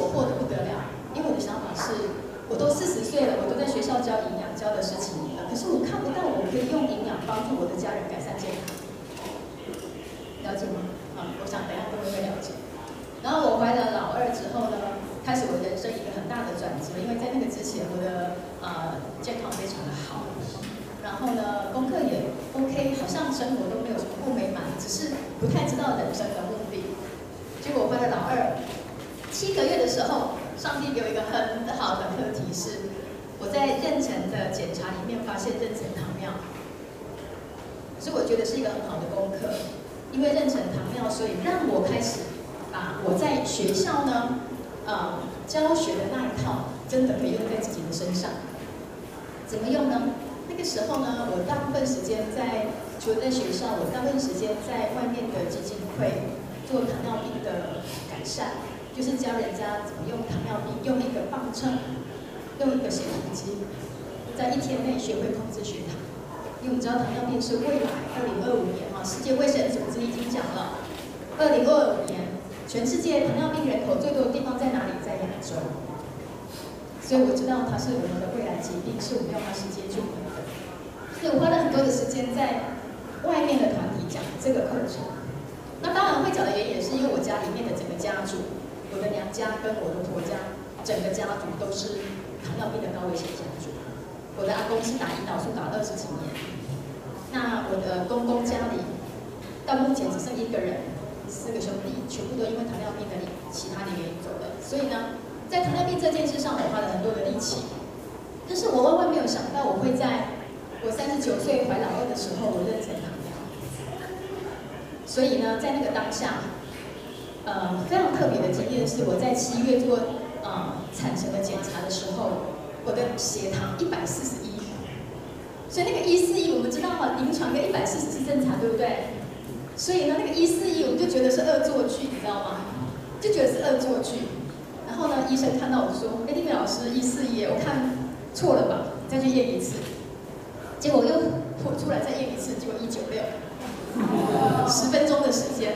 我惑得不得了，因为我的想法是，我都四十岁了，我都在学校教营养，教了十几年了，可是我看不到我可以用营养帮助我的家人改善健康，了解吗？啊，我想等下各位会了解。然后我怀了老二之后呢，开始我人生一个很大的转折，因为在那个之前我的呃健康非常的好。然后呢，功课也 OK，好像生活都没有什么不美满，只是不太知道人生的目的。结果我怀了老二，七个月的时候，上帝给我一个很好的课题是，我在妊娠的检查里面发现妊娠糖尿，所以我觉得是一个很好的功课。因为妊娠糖尿，所以让我开始把我在学校呢，呃，教学的那一套，真的可以用在自己的身上。怎么用呢？那个时候呢，我大部分时间在除了在学校，我大部分时间在外面的基金会做糖尿病的改善，就是教人家怎么用糖尿病，用一个磅秤，用一个血糖机，在一天内学会控制血糖。因为我们知道糖尿病是未来二零二五年哈，世界卫生组织已经讲了，二零二五年全世界糖尿病人口最多的地方在哪里？在亚洲。所以我知道它是我们的未来疾病，是我们要开始接触的。所以我花了很多的时间在外面的团体讲这个课程。那当然会讲的原因也是因为我家里面的整个家族，我的娘家跟我的婆家，整个家族都是糖尿病的高危险家族。我的阿公是打胰岛素打了二十几年，那我的公公家里到目前只剩一个人，四个兄弟全部都因为糖尿病的其他的原因走了。所以呢，在糖尿病这件事上，我花了很多的力气。但是我万万没有想到，我会在。我三十九岁怀老二的时候，我妊娠糖尿，所以呢，在那个当下，呃，非常特别的经验是，我在七月做呃产程的检查的时候，我的血糖一百四十一，所以那个一四一，我们知道嘛，临床跟一百四十是正常，对不对？所以呢，那个一四一，我们就觉得是恶作剧，你知道吗？就觉得是恶作剧。然后呢，医生看到我说：“哎，丽美老师，一四一，我看错了吧？再去验一次。”结果又出来再验一次，结果一九六，十分钟的时间。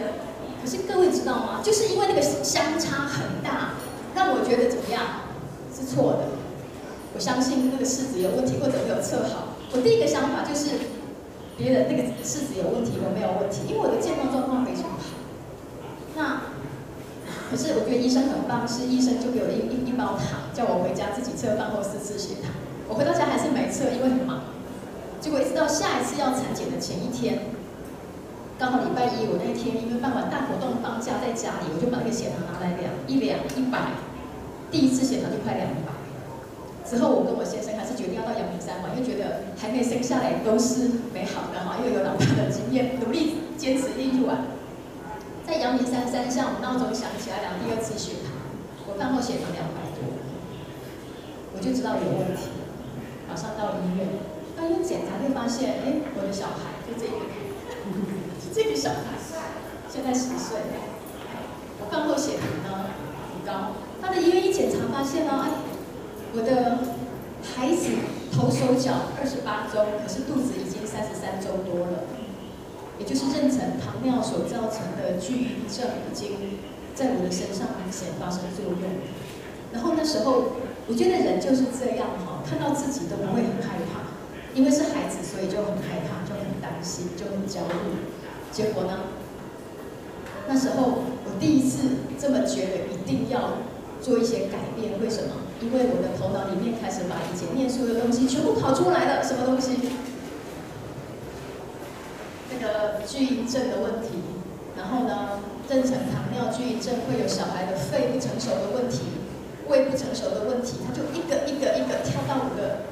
可是各位知道吗？就是因为那个相差很大，让我觉得怎么样是错的。我相信那个试纸有问题，或者没有测好。我第一个想法就是，别人那个试纸有问题，我没有问题，因为我的健康状况非常好。那可是我觉得医生很棒，是医生就给我一一一包糖，叫我回家自己测饭后四次血糖。我回到家还是没测，因为很忙。结果一直到下一次要产检的前一天，刚好礼拜一，我那天因为办完大活动放假在家里，我就把那个血糖拿来量，一量一百，第一次血糖就快两百。之后，我跟我先生还是决定要到阳明山玩，因为觉得还没生下来都是美好的哈，因为有老大的经验，努力坚持一晚。在阳明山山上，我闹钟响起来量第二次血糖，我饭后血糖两百多，我就知道有问题，马上到医院。到医院检查会发现，哎，我的小孩就这个，这个小孩，现在十岁，我饭后血糖呢很高。到了医院一检查发现呢，哎。我的孩子头手脚二十八周，可是肚子已经三十三周多了，也就是妊娠糖尿所造成的巨婴症已经在我的身上明显发生作用。然后那时候，我觉得人就是这样哈，看到自己都不会很害怕，因为是孩子，所以就很害怕，就很担心，就很焦虑。结果呢，那时候我第一次这么觉得一定要做一些改变，为什么？因为我的头脑里面开始把以前念书的东西全部跑出来了，什么东西？那个巨婴症的问题，然后呢，妊娠糖尿巨婴症会有小孩的肺不成熟的问题，胃不成熟的问题，他就一个一个一个跳到我的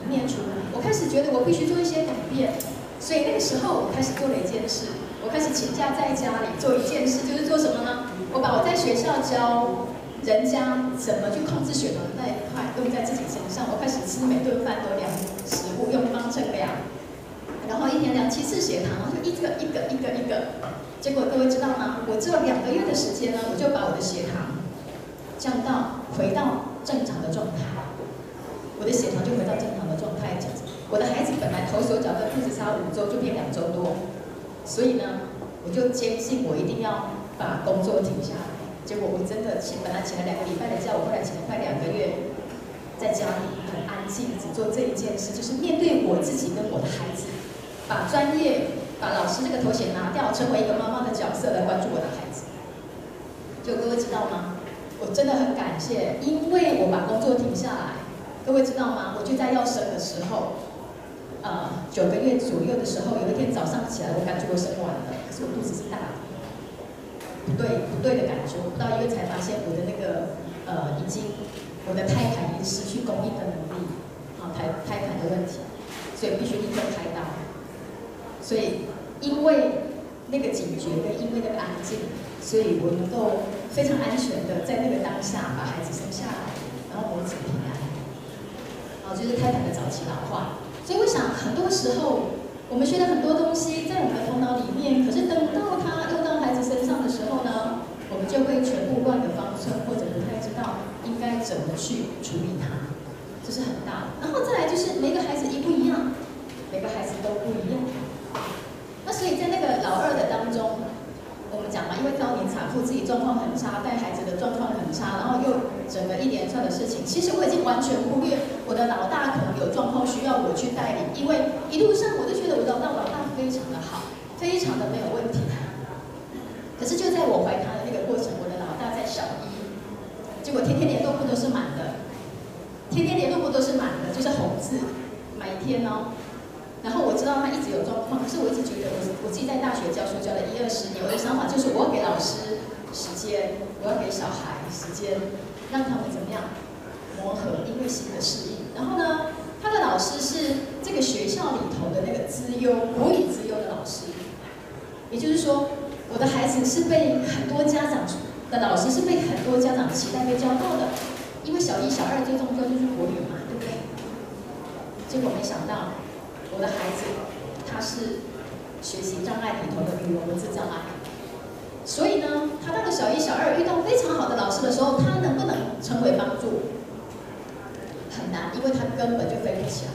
里面出来。我开始觉得我必须做一些改变，所以那个时候我开始做了一件事，我开始请假在家里做一件事，就是做什么呢？我把我在学校教。人家怎么去控制血糖那一块用在自己身上？我开始吃每顿饭都量食物，用方秤量，然后一天量七次血糖，然后就一个一个一个一个。结果各位知道吗？我只有两个月的时间呢，我就把我的血糖降到回到正常的状态，我的血糖就回到正常的状态。我的孩子本来头手脚跟肚子差五周，就变两周多，所以呢，我就坚信我一定要把工作停下来。结果我真的请，本来请了两个礼拜的假，我后来请了快两个月，在家里很安静，只做这一件事，就是面对我自己跟我的孩子，把专业、把老师这个头衔拿掉，成为一个妈妈的角色来关注我的孩子。就各位知道吗？我真的很感谢，因为我把工作停下来。各位知道吗？我就在要生的时候，呃，九个月左右的时候，有一天早上起来，我感觉我生完了，可是我肚子是大的。不对，不对的感觉。我到医院才发现，我的那个呃，已经我的胎盘已经失去供应的能力，啊，胎胎盘的问题，所以必须立刻开刀。所以因为那个警觉跟因为那个安静，所以我能够非常安全的在那个当下把孩子生下来，然后母子平安。啊，就是胎盘的早期老化。所以我想，很多时候我们学了很多东西在我们的头脑里面，可是等到他用到孩子身上的时候呢，我们就会全部乱了方寸，或者不太知道应该怎么去处理它，这是很大的。然后再来就是每个孩子一不一样，每个孩子都不一样。那所以在那个老二的当中，我们讲嘛，因为高龄产妇自己状况很差，带孩子的状况很差，然后又整个一连串的事情，其实我已经完全忽略我的老大可能有状况需要我去带领，因为一路上我就觉得我老老大非常的好，非常的没有问题。可是就在我怀他的那个过程，我的老大在小一，结果天天联络簿都是满的，天天联络簿都是满的，就是红字，每天哦。然后我知道他一直有状况，可是我一直觉得我我自己在大学教书教了一二十年，我的想法就是我要给老师时间，我要给小孩时间，让他们怎么样磨合，因为新的适应。然后呢，他的老师是这个学校里头的那个资优国语资优的老师，也就是说。我的孩子是被很多家长的老师是被很多家长期待被教到的，因为小一、小二最重要就是国语嘛，对不对？结果没想到，我的孩子他是学习障碍里头的语文文字障碍，所以呢，他到了小一、小二遇到非常好的老师的时候，他能不能成为帮助？很难，因为他根本就飞不起来。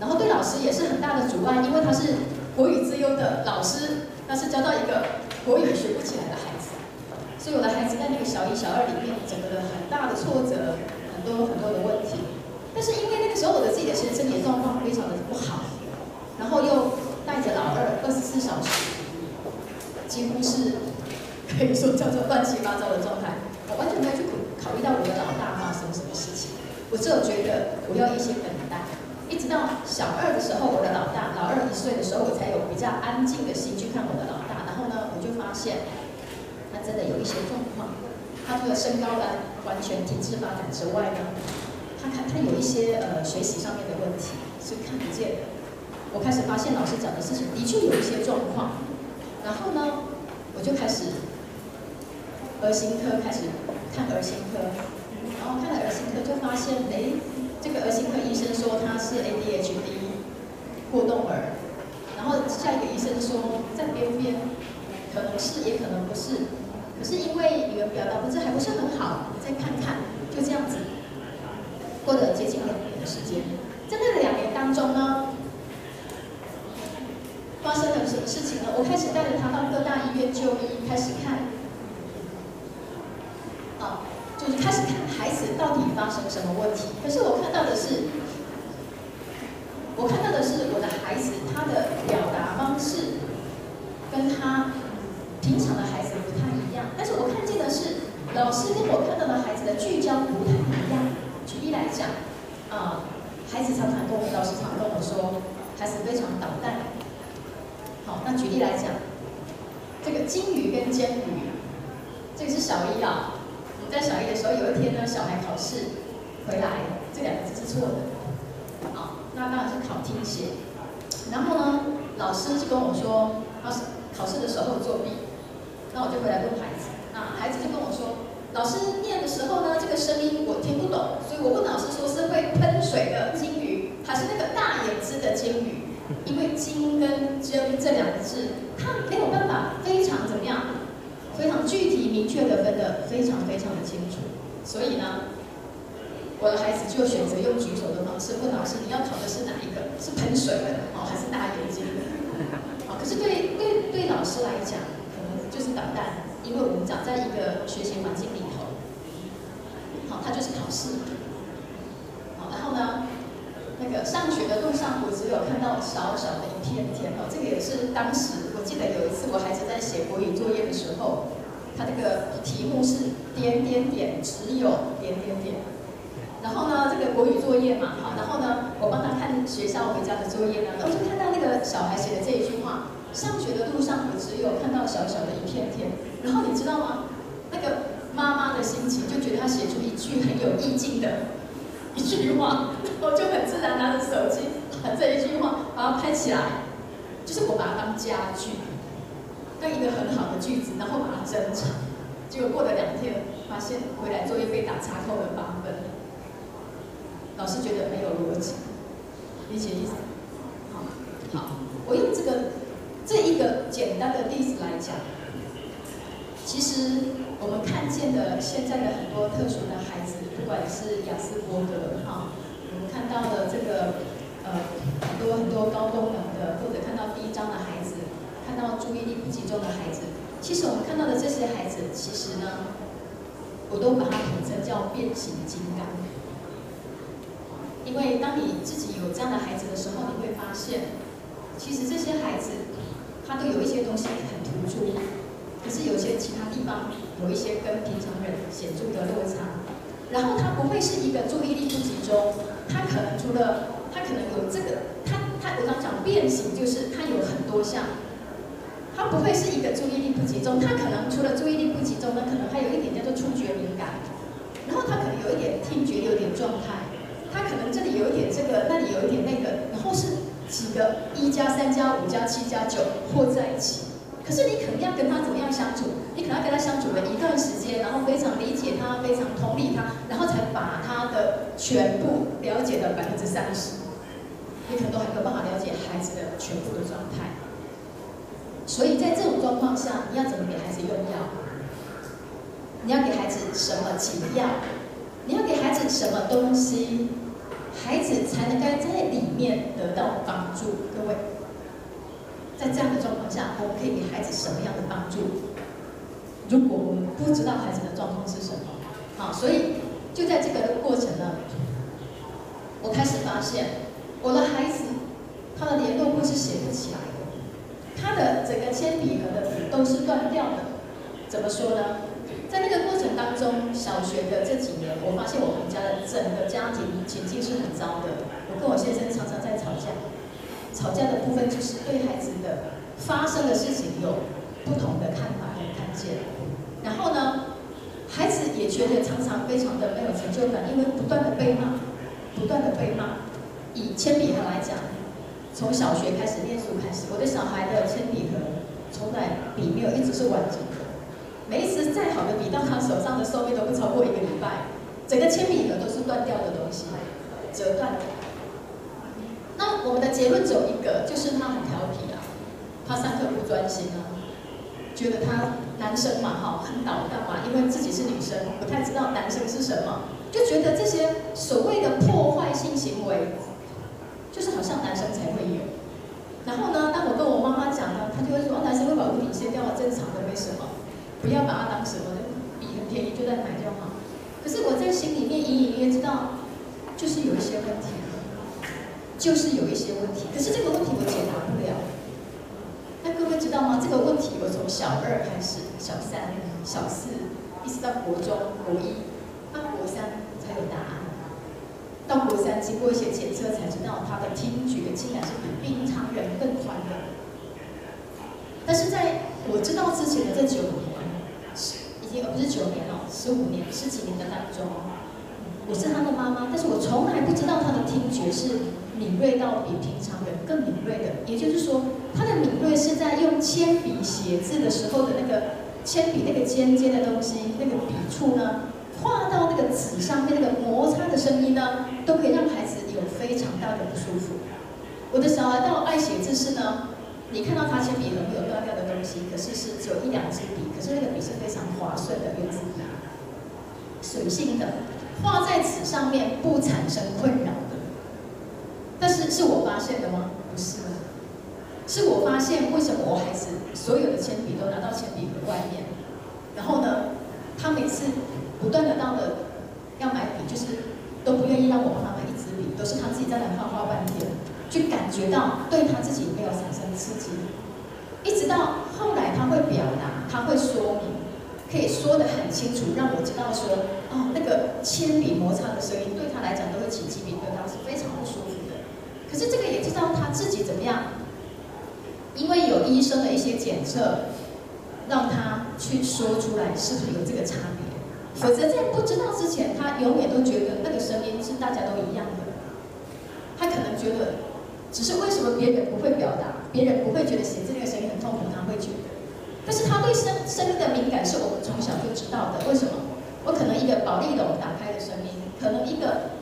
然后对老师也是很大的阻碍，因为他是国语资优的老师。他是教到一个国语学不起来的孩子，所以我的孩子在那个小一、小二里面，整个的很大的挫折，很多很多的问题。但是因为那个时候我的自己的身体状况非常的不好，然后又带着老二，二十四小时，几乎是可以说叫做乱七八糟的状态。我完全没有去考虑到我的老大发生什么事情，我只有觉得我要一些等待。一直到小二的时候，我的老大，老二一岁的时候，我才有比较安静的心去看我的老大。然后呢，我就发现他。真的有一些状况，他除了身高呢完全停滞发展之外呢，他看他有一些呃学习上面的问题是看不见的。我开始发现老师讲的事情的确有一些状况，然后呢，我就开始儿心科开始看儿心科，然后看了儿心科就发现，哎，这个儿心科医生说他是 ADHD 过动儿，然后下一个医生说在边边可能是也可能不是。可是因为语言表达不是还不是很好，再看看，就这样子，过了接近两年的时间，在那个两年当中呢，发生了什么事情呢？我开始带着他到各大医院就医，开始看，啊，就是开始看孩子到底发生什么问题。可是我看到的是，我看到的是我的孩子他的表达方式跟他平常的孩子不太一样。但是我看见的是，老师跟我看到的孩子的聚焦不太一样。举例来讲，啊、孩子常常跟我们老师常跟我说，孩子非常捣蛋。那举例来讲，这个金鱼跟煎鱼，这个是小一啊。我们在小一的时候，有一天呢，小孩考试回来，这两个字是错的。好，那当然是考听写。然后呢，老师就跟我说，老师考试的时候作弊。那我就回来问孩子，那孩子就跟我说，老师念的时候呢，这个声音我听不懂，所以我问老师说是会喷水的金鱼，还是那个大眼睛的金鱼？因为“金”跟“针”这两个字，他没有办法非常怎么样，非常具体明确的分得非常非常的清楚。所以呢，我的孩子就选择用举手的方式问老师，你要考的是哪一个？是喷水的哦，还是大眼睛的？好，可是对对对老师来讲。可能就是捣蛋，因为我们长在一个学习环境里头，好，他就是考试，好，然后呢，那个上学的路上，我只有看到小小的一片天哦，这个也是当时我记得有一次我孩子在写国语作业的时候，他这个题目是点点点，只有点点点，然后呢，这个国语作业嘛，好，然后呢，我帮他看学校回家的作业呢，我就看到那个小孩写的这一句话。上学的路上，我只有看到小小的一片天。然后你知道吗？那个妈妈的心情就觉得他写出一句很有意境的一句话，我就很自然拿着手机把这一句话把它拍起来，就是我把它当家具，当一个很好的句子，然后把它珍藏。结果过了两天，发现回来作业被打叉扣了八分，老师觉得没有逻辑，理解意思？好，好，我用这个。这一个简单的例子来讲，其实我们看见的现在的很多特殊的孩子，不管是雅斯伯格哈，我们看到的这个呃很多很多高功能的，或者看到低张的孩子，看到注意力不集中的孩子，其实我们看到的这些孩子，其实呢，我都把它统称叫变形金刚，因为当你自己有这样的孩子的时候，你会发现，其实这些孩子。他都有一些东西很突出，可是有些其他地方有一些跟平常人显著的落差。然后他不会是一个注意力不集中，他可能除了他可能有这个，他他我刚讲变形就是他有很多项，他不会是一个注意力不集中，他可能除了注意力不集中呢，可能还有一点叫做触觉敏感，然后他可能有一点听觉有点状态，他可能这里有一点这个，那里有一点那个，然后是。几个一加三加五加七加九或在一起，可是你肯定要跟他怎么样相处？你可能跟他相处了一段时间，然后非常理解他，非常同理他，然后才把他的全部了解了百分之三十。你可能都还没有办法了解孩子的全部的状态。所以在这种状况下，你要怎么给孩子用药？你要给孩子什么解药？你要给孩子什么东西？孩子才能该在里面得到帮助。各位，在这样的状况下，我们可以给孩子什么样的帮助？如果我们不知道孩子的状况是什么好，所以就在这个过程呢，我开始发现我的孩子他的联络簿是写不起来的，他的整个铅笔盒的笔都是断掉的。怎么说呢？在那个过程当中，小学的这几年，我发现我们家的整个家庭情境是很糟的。我跟我先生常常在吵架，吵架的部分就是对孩子的发生的事情有不同的看法和看见。然后呢，孩子也觉得常常非常的没有成就感，因为不断的被骂，不断的被骂。以铅笔盒来讲，从小学开始念书开始，我的小孩的铅笔盒从来笔没有一直是完整的。每一支再好的笔到他手上的寿命都不超过一个礼拜，整个铅笔盒都是断掉的东西，折断的。那我们的结论只有一个，就是他很调皮啊，他上课不专心啊，觉得他男生嘛哈很捣蛋嘛，因为自己是女生，不太知道男生是什么，就觉得这些所谓的破坏性行为，就是好像男生才会有。然后呢，当我跟我妈妈讲呢，她就会说，男生会把物品卸掉了，正常的，没什么。不要把它当什么的，笔很便宜，就在买就好。可是我在心里面隐隐约约知道，就是有一些问题，就是有一些问题。可是这个问题我解答不了。知道吗？这个问题我从小二开始，小三、小四，一直到国中、国一，到国三才有答案。到国三经过一些检测才知道，他的听觉竟然是比平常人更宽的。但是在我知道之前的这九年。已经不是九年了，十五年、十几年的当中，我是他的妈妈，但是我从来不知道他的听觉是敏锐到比平常人更敏锐的。也就是说，他的敏锐是在用铅笔写字的时候的那个铅笔那个尖尖的东西，那个笔触呢，画到那个纸上面那个摩擦的声音呢，都可以让孩子有非常大的不舒服。我的小孩到爱写字是呢。你看到他铅笔盒没有断掉的东西，可是是只有一两支笔，可是那个笔是非常滑顺的原子笔，水性的，画在纸上面不产生困扰的。但是是我发现的吗？不是，是我发现为什么我孩子所有的铅笔都拿到铅笔盒外面，然后呢，他每次不断的到了要买笔，就是都不愿意让我帮他买一支笔，都是他自己在那画画半天。去感觉到对他自己没有产生刺激，一直到后来他会表达，他会说明，可以说得很清楚，让我知道说，哦，那个铅笔摩擦的声音对他来讲都会起鸡皮疙瘩，是非常不舒服的。可是这个也知道他自己怎么样，因为有医生的一些检测，让他去说出来是不是有这个差别，否则在不知道之前，他永远都觉得那个声音是大家都一样的，他可能觉得。只是为什么别人不会表达，别人不会觉得写字那个声音很痛苦，他会觉得。但是他对声声音的敏感是我们从小就知道的。为什么？我可能一个保丽龙打开的声音，可能一个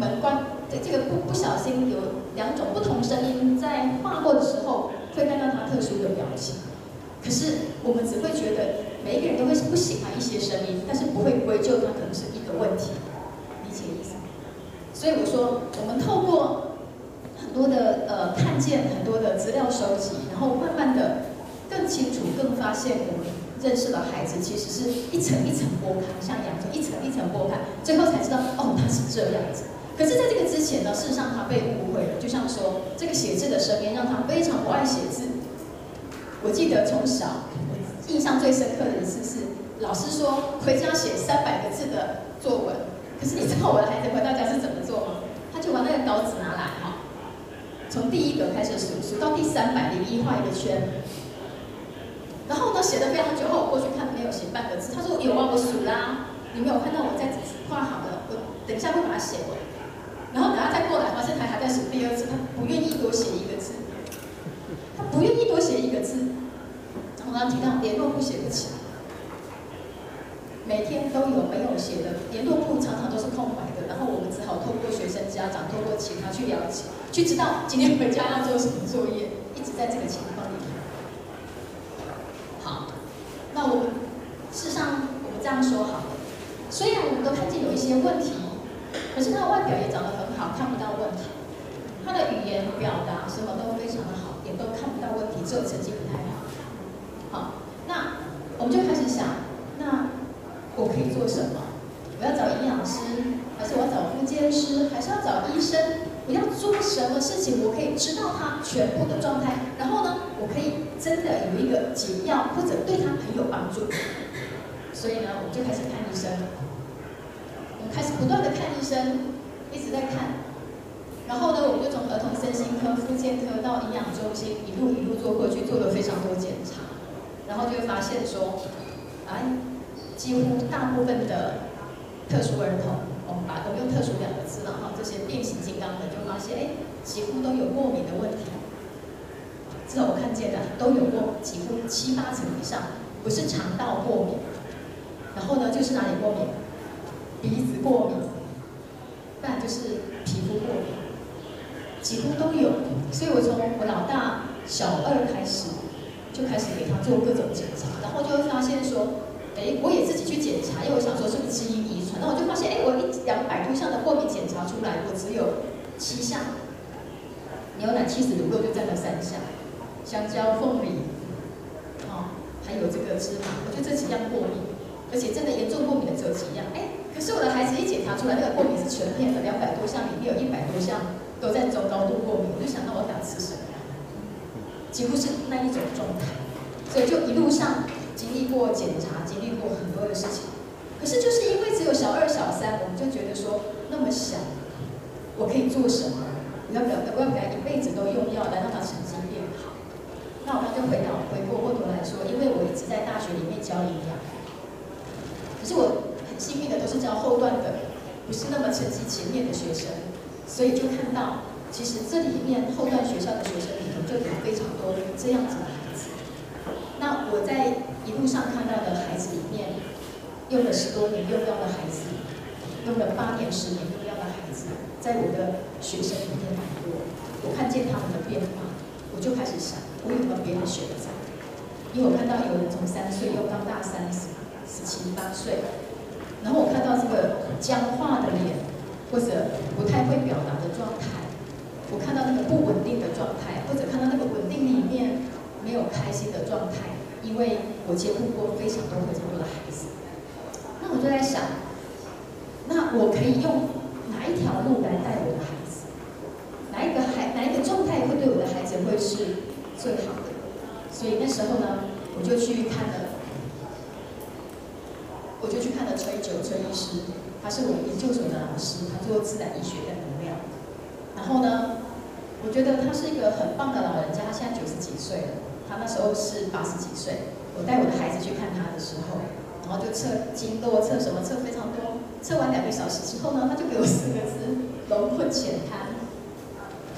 门关，这个不不小心有两种不同声音在划过的时候，会看到他特殊的表情。可是我们只会觉得每一个人都会不喜欢一些声音，但是不会归咎他可能是一个问题，理解意思？所以我说，我们透过。很多的呃看见很多的资料收集，然后慢慢的更清楚，更发现我们认识的孩子其实是一层一层剥开，像洋葱一层一层剥开，最后才知道哦，他是这样子。可是在这个之前呢，事实上他被误会了，就像说这个写字的声音让他非常不爱写字。我记得从小我印象最深刻的一次是老师说回家写三百个字的作文，可是你知道我的孩子回到家是怎么做吗？他就把那个稿纸拿来。哈从第一个开始数，数到第三百零一画一个圈，然后呢，写了非常久后，我过去看没有写半个字。他说有啊，我数啦，你没有看到我在画好了，我等一下会把它写完。然后等下再过来，发现他还在数第二次，他不愿意多写一个字，他不愿意多写一个字。然后他提到联络簿写不起来，每天都有没有写的联络簿，常常都是空白的。然后我们只好透过学生家长，透过其他去了解。去知道今天回家要做什么作业，一直在这个情况里面。好，那我们事实上我们这样说好了，虽然我们都看见有一些问题，可是他的外表也长得很看不到问题。他的语言表达什么都非常的好，也都看不到问题，只有成绩不太好。好，那我们就开始想，那我可以做什么？我要找营养师，还是我要找复健师，还是要找医生？我要做什么事情，我可以知道他全部的状态，然后呢，我可以真的有一个解药，或者对他很有帮助。所以呢，我们就开始看医生，我们开始不断的看医生，一直在看。然后呢，我们就从儿童身心科、复健科到营养中心，一路一路做过去，做了非常多检查，然后就会发现说，哎，几乎大部分的特殊儿童。我们把我用特殊两个字了哈，这些变形金刚的就发现，哎，几乎都有过敏的问题。至少我看见的都有过，几乎七八成以上，不是肠道过敏，然后呢就是哪里过敏？鼻子过敏，不然就是皮肤过敏，几乎都有。所以我从我老大小二开始，就开始给他做各种检查，然后就会发现说。哎，我也自己去检查，因为我想说是不是基因遗传，然后我就发现，哎，我一两百多项的过敏检查出来，我只有七项，牛奶、起司、乳酪就占了三项，香蕉、凤梨，哦，还有这个芝麻，我就这几样过敏，而且真的严重过敏的只有几样，哎，可是我的孩子一检查出来，那个过敏是全片的，两百多项里面有一百多项都在中高度过敏，我就想到我打吃什么，几乎是那一种状态，所以就一路上。经历过检查，经历过很多的事情，可是就是因为只有小二、小三，我们就觉得说那么小，我可以做什么？我要不要？我要不要一辈子都用药来让他成绩变好？那我们就回到回过过头来说，因为我一直在大学里面教营养，可是我幸运的都是教后段的，不是那么成绩前面的学生，所以就看到其实这里面后段学校的学生里头就有非常多这样子的孩子。那我在。一路上看到的孩子里面，用了十多年用药的孩子，用了八年、十年用药的孩子，在我的学生里面很多，我看见他们的变化，我就开始想，我有没有别的选择？因为我看到有人从三岁用到大三十、十七八岁，然后我看到这个僵化的脸，或者不太会表达的状态，我看到那个不稳定的状态，或者看到那个稳定里面没有开心的状态。因为我接触过非常多非常多的孩子，那我就在想，那我可以用哪一条路来带我的孩子？哪一个孩哪一个状态会对我的孩子会是最好的？所以那时候呢，我就去看了，我就去看了崔九崔医师，他是我研究所的老师，他做自然医学的能量。然后呢，我觉得他是一个很棒的老人家，他现在九十几岁了。他那时候是八十几岁，我带我的孩子去看他的时候，然后就测经络，测什么测非常多，测完两个小时之后呢，他就给我四个字：龙困浅滩。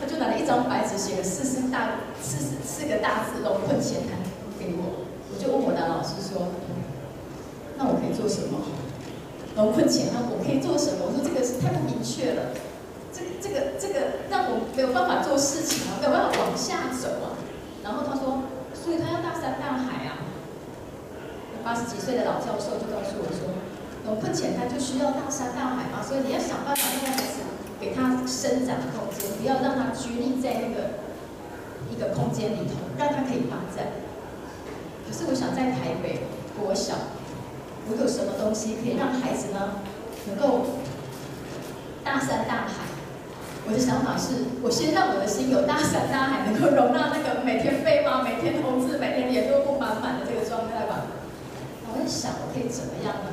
他就拿了一张白纸写了四四大四四个大字“龙困浅滩”给我，我就问我的老师说：“那我可以做什么？”龙困浅滩，可以做什么？我说这个是太不明确了，这个这个这个让我没有办法做事情啊，没有办法往下走啊。然后他说。所以他要大山大海啊！八十几岁的老教授就告诉我说：“龙困浅滩就需要大山大海嘛，所以你要想办法让孩子给他生长的空间，不要让他拘泥在那个一个空间里头，让他可以发展。”可是我想在台北国小，我有什么东西可以让孩子呢能够大山大海？我的想法是，我先让我的心有大山大海，能够容纳那个每天飞吗？每天投资，每天联络不满满的这个状态吧。我在想，我可以怎么样呢？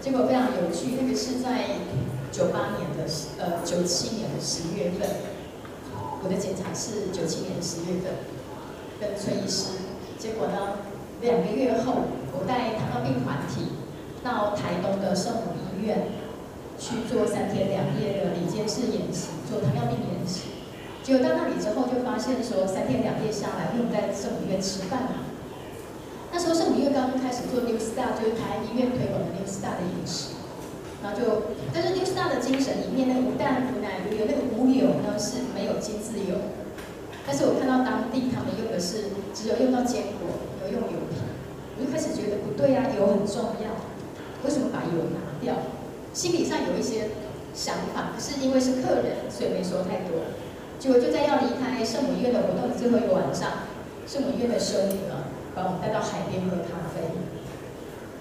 结果非常有趣，那个是在九八年的十呃九七年的十月份，我的检查是九七年十月份，跟崔医师。结果呢，两个月后，我带糖尿病团体到台东的圣母医院。去做三天两夜的理监事演习，做糖尿病演习。结果到那里之后，就发现说三天两夜下来，因为我们在圣母医院吃饭嘛。那时候圣母医院刚刚开始做 New Star，就是台医院推广的 New Star 的饮食。然后就，但是 New Star 的精神里面，那个无蛋、无奶、无油，那个无油呢是没有精制油。但是我看到当地他们用的是只有用到坚果，没有用油品，我就开始觉得不对啊，油很重要，为什么把油拿掉？心理上有一些想法，可是因为是客人，所以没说太多。结果就在要离开圣母医院的活动的最后一个晚上，圣母医院的修女呢，把我们带到海边喝咖啡。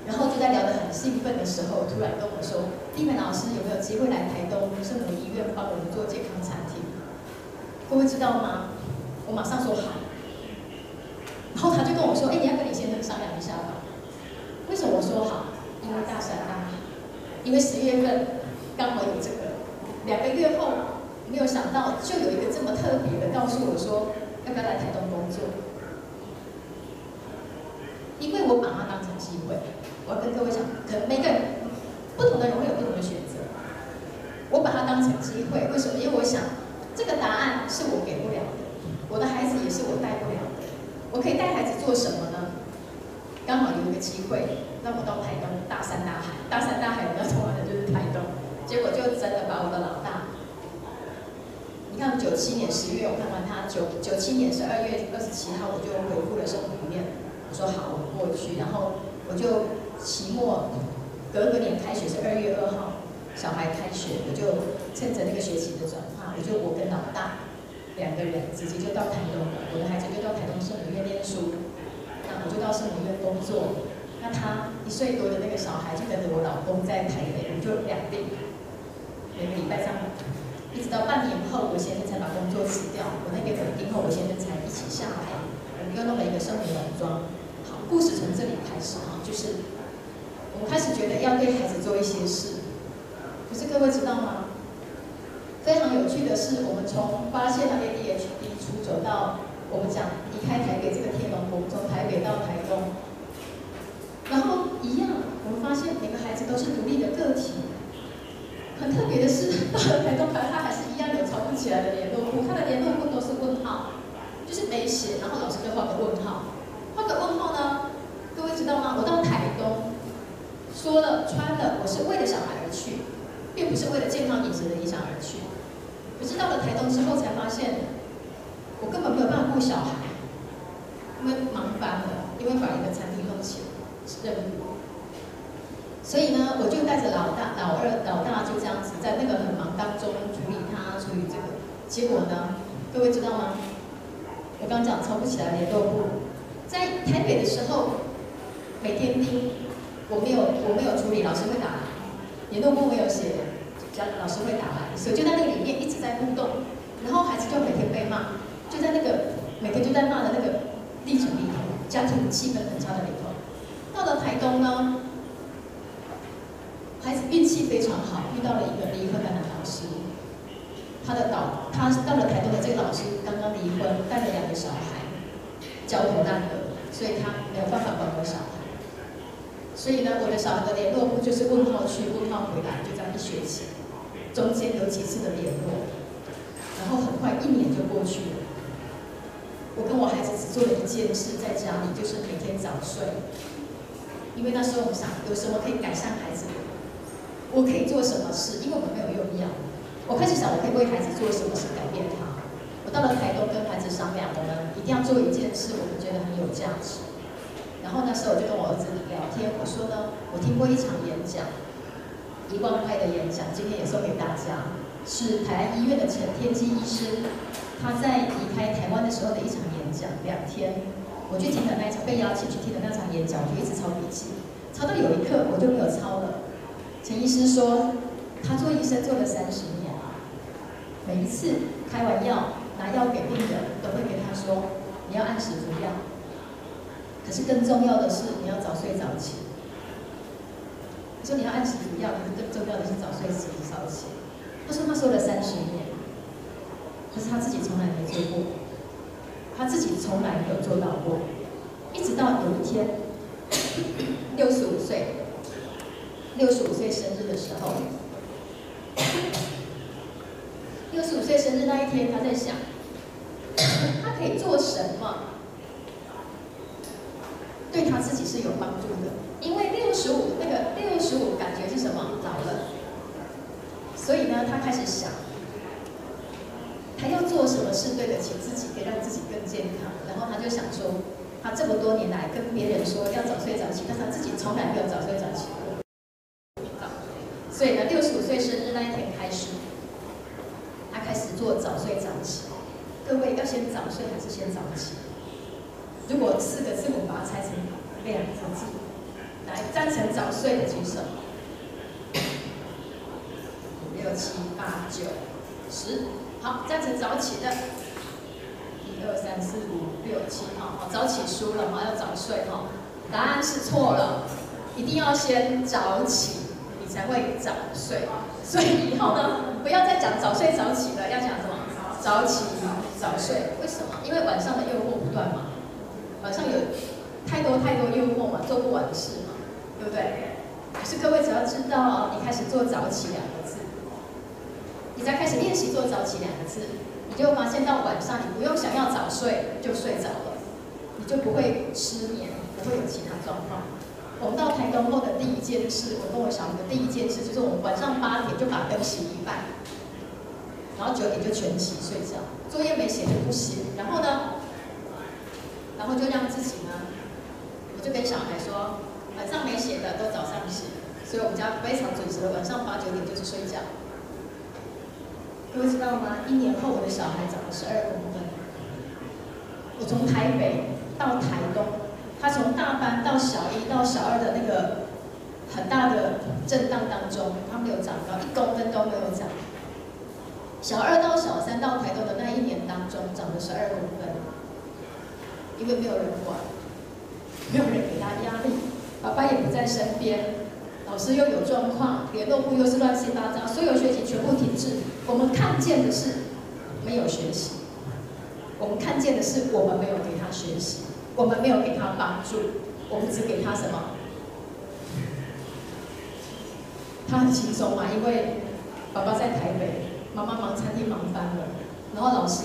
然后就在聊得很兴奋的时候，突然跟我说：“丽美老师有没有机会来台东圣母医院帮我们做健康餐厅？”各位知道吗？我马上说好。然后他就跟我说：“哎，你要跟你先生商量一下吧。”为什么我说好？因为大山大，因为十月份刚好有这个。两个月后，没有想到就有一个这么特别的告诉我说：“要不要来台东工作？”因为我把它当成机会。我要跟各位讲，可能每个人不同的人会有不同的选择。我把它当成机会，为什么？因为我想这个答案是我给不了的，我的孩子也是我带不了的。我可以带孩子做什么呢？刚好有一个机会，那我到台东，大山大海，大山大海，我要走完的就是台东。结果就真的把我的老大，你看九七年十月我看完他，九九七年十二月二十七号我就回复了圣母院，我说好，我过去，然后我就期末隔个年开学是二月二号，小孩开学，我就趁着那个学期的转换，我就我跟老大。两个人直接就到台东了，我的孩子就到台东圣母院念书，那我就到圣母院工作。那他一岁多的那个小孩就跟着我老公在台北，我就两地，每个礼拜上，一直到半年后，我先生才把工作辞掉。我那边稳定后，我先生才一起下来。我们又弄了一个生活农庄。好，故事从这里开始啊，就是我们开始觉得要对孩子做一些事。可是各位知道吗？非常有趣的是，我们从发现了 ADHD 出走到我们讲离开台北这个天龙国，从台北到台东，然后一样，我们发现每个孩子都是独立的个体。很特别的是，到了台东，他还是一样有吵不起来的联络簿，他的联络簿都是问号，就是没写，然后老师就画个问号。画个问号呢，各位知道吗？我到台东，说了穿了，我是为了小孩而去，并不是为了健康饮食的理想而去。可是到了台东之后，才发现我根本没有办法顾小孩，因为忙翻了，因为把一个餐厅弄起来任务。所以呢，我就带着老大、老二、老大就这样子在那个很忙当中处理他、处理这个。结果呢，各位知道吗？我刚讲抄不起来联络簿，在台北的时候，每天听我没有我没有处理，老师会打来，联络簿没有写。老师会打来，所以就在那个里面一直在互动，然后孩子就每天被骂，就在那个每天就在骂的那个历程里头，家庭气氛很差的里头。到了台东呢，孩子运气非常好，遇到了一个离婚的老师。他的导，他到了台东的这个老师刚刚离婚，带了两个小孩，焦头烂额，所以他没有办法管我小孩。所以呢，我的小孩的联络簿就是问号去，问号回来，就这样一学期。中间有几次的联络，然后很快一年就过去了。我跟我孩子只做了一件事，在家里就是每天早睡，因为那时候我们想有什么可以改善孩子，我可以做什么事，因为我们没有用药。我开始想我可以为孩子做什么事改变他。我到了台东跟孩子商量，我们一定要做一件事，我们觉得很有价值。然后那时候我就跟我儿子聊天，我说呢，我听过一场演讲。一万块的演讲，今天也送给大家，是台安医院的陈天基医师，他在离开台湾的时候的一场演讲，两天，我去听的那场，被邀请去听的那场演讲，就一直抄笔记，抄到有一刻我就没有抄了。陈医师说，他做医生做了三十年了，每一次开完药拿药给病人，都会跟他说，你要按时服药，可是更重要的是你要早睡早起。说你要按时服药，可是更重要的是早睡早起。他说他说了三十年，可是他自己从来没做过，他自己从来没有做到过。一直到有一天，六十五岁，六十五岁生日的时候，六十五岁生日那一天，他在想，他可以做什么，对他自己是有帮助的。因为六十五那个六十五感觉是什么？老了。所以呢，他开始想，他要做什么事对得起自己，可以让自己更健康。然后他就想说，他这么多年来跟别人说要早睡早起，但他自己从来没有早睡早起过。所以呢，六十五岁生日那一天开始，他开始做早睡早起。各位要先早睡还是先早起？如果四个字母把它拆成两个字。来，赞成早睡的举手。五六七八九十，好，这样子早起的。一二三四五六七，好好，早起输了哈，要早睡哈。答案是错了，一定要先早起，你才会早睡。所以以后呢，不要再讲早睡早起了，要讲什么？早起早睡。为什么？因为晚上的诱惑不断嘛，晚上有太多太多诱惑嘛，做不完的事嘛，对不对？可是各位只要知道，你开始做早起两个字，你再开始练习做早起两个字，你就会发现到晚上你不用想要早睡就睡着了，你就不会失眠。不会有其他状况。我们到台东后的第一件事，我跟我小姨的第一件事就是我们晚上八点就把灯熄一半，然后九点就全熄睡觉，作业没写就不写。然后呢，然后就让自己呢，我就跟小孩说，晚上没写的都早上写。所以我们家非常准时的，晚上八九点就是睡觉。各位知道吗？一年后我的小孩长了十二公分。我从台北到台东。他从大班到小一到小二的那个很大的震荡当中，他没有长高，一公分都没有长。小二到小三到台东的那一年当中，长了十二公分，因为没有人管，没有人给他压力，爸爸也不在身边，老师又有状况，联络部又是乱七八糟，所有学习全部停滞。我们看见的是没有学习，我们看见的是我们没有给他学习。我们没有给他帮助，我们只给他什么？他很轻松嘛，因为爸爸在台北，妈妈忙餐厅忙翻了，然后老师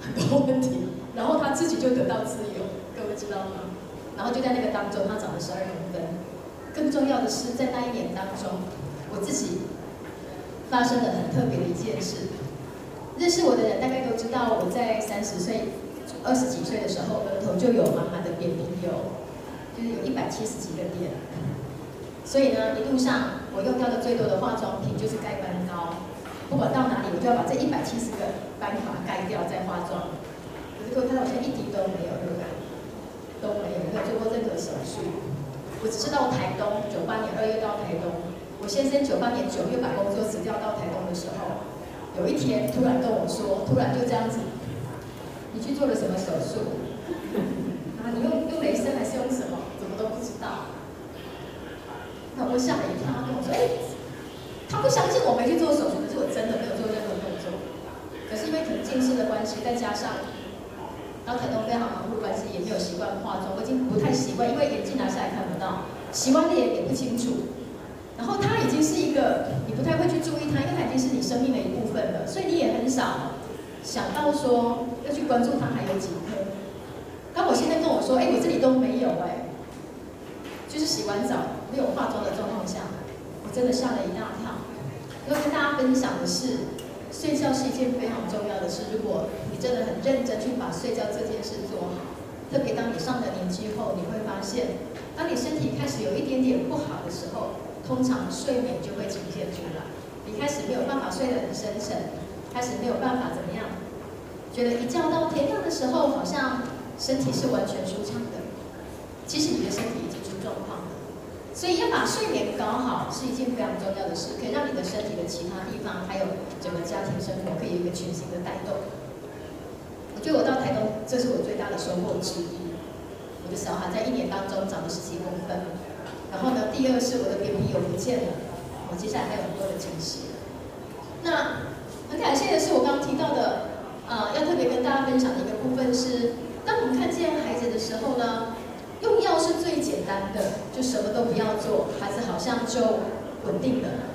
很多问题，然后他自己就得到自由，各位知道吗？然后就在那个当中，他长了十二公分。更重要的是，在那一年当中，我自己发生了很特别的一件事。认识我的人大概都知道，我在三十岁。二十几岁的时候，额头就有满满的扁平疣，就是有一百七十几个点。所以呢，一路上我用掉的最多的化妆品就是盖斑膏。不管到哪里，我就要把这一百七十个斑把盖掉再化妆。可是各位看到我现在一滴都没有，对不对？都没有，没有做过任何手术。我只是到台东，九八年二月到台东。我先生九八年九月把工作辞掉到台东的时候，有一天突然跟我说，突然就这样子。你去做了什么手术？啊，你用用雷声还是用什么？怎么都不知道。那我吓了一跳，他跟我说：“哎，他不相信我没去做手术，可是我真的没有做任何动作。可是因为可能近视的关系，再加上然后台东非常忙碌关系，也没有习惯化妆，我已经不太习惯，因为眼镜拿下来看不到，洗完脸也不清楚。然后他已经是一个你不太会去注意他，因为他已经是你生命的一部分了，所以你也很少。”想到说要去关注他还有几颗，当我现在跟我说，哎，我这里都没有哎，就是洗完澡没有化妆的状况下，我真的吓了一大跳。要跟大家分享的是，睡觉是一件非常重要的事。如果你真的很认真去把睡觉这件事做好，特别当你上了年纪后，你会发现，当你身体开始有一点点不好的时候，通常睡眠就会呈现出来。你开始没有办法睡得很深沉。开始没有办法怎么样，觉得一觉到天亮的时候，好像身体是完全舒畅的。其实你的身体已经出状况了，所以要把睡眠搞好是一件非常重要的事，可以让你的身体的其他地方，还有整个家庭生活，可以有一个全新的带动。我觉得我到台东，这是我最大的收获之一。我的小孩在一年当中长了十几公分，然后呢，第二是我的扁平有不见了，我接下来还有很多的惊喜。那。很感谢的是，我刚刚提到的，呃，要特别跟大家分享的一个部分是，当我们看见孩子的时候呢，用药是最简单的，就什么都不要做，孩子好像就稳定了。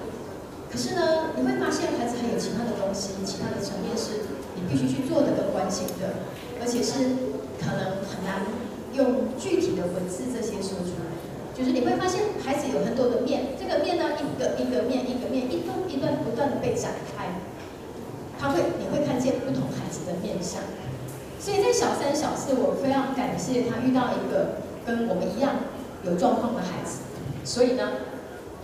可是呢，你会发现孩子还有其他的东西，其他的层面是你必须去做的跟关心的，而且是可能很难用具体的文字这些说出来。就是你会发现孩子有很多的面，这个面呢，一个一个面，一个面，一段一段不断的被展开。他会，你会看见不同孩子的面相，所以在小三、小四，我非常感谢他遇到一个跟我们一样有状况的孩子，所以呢，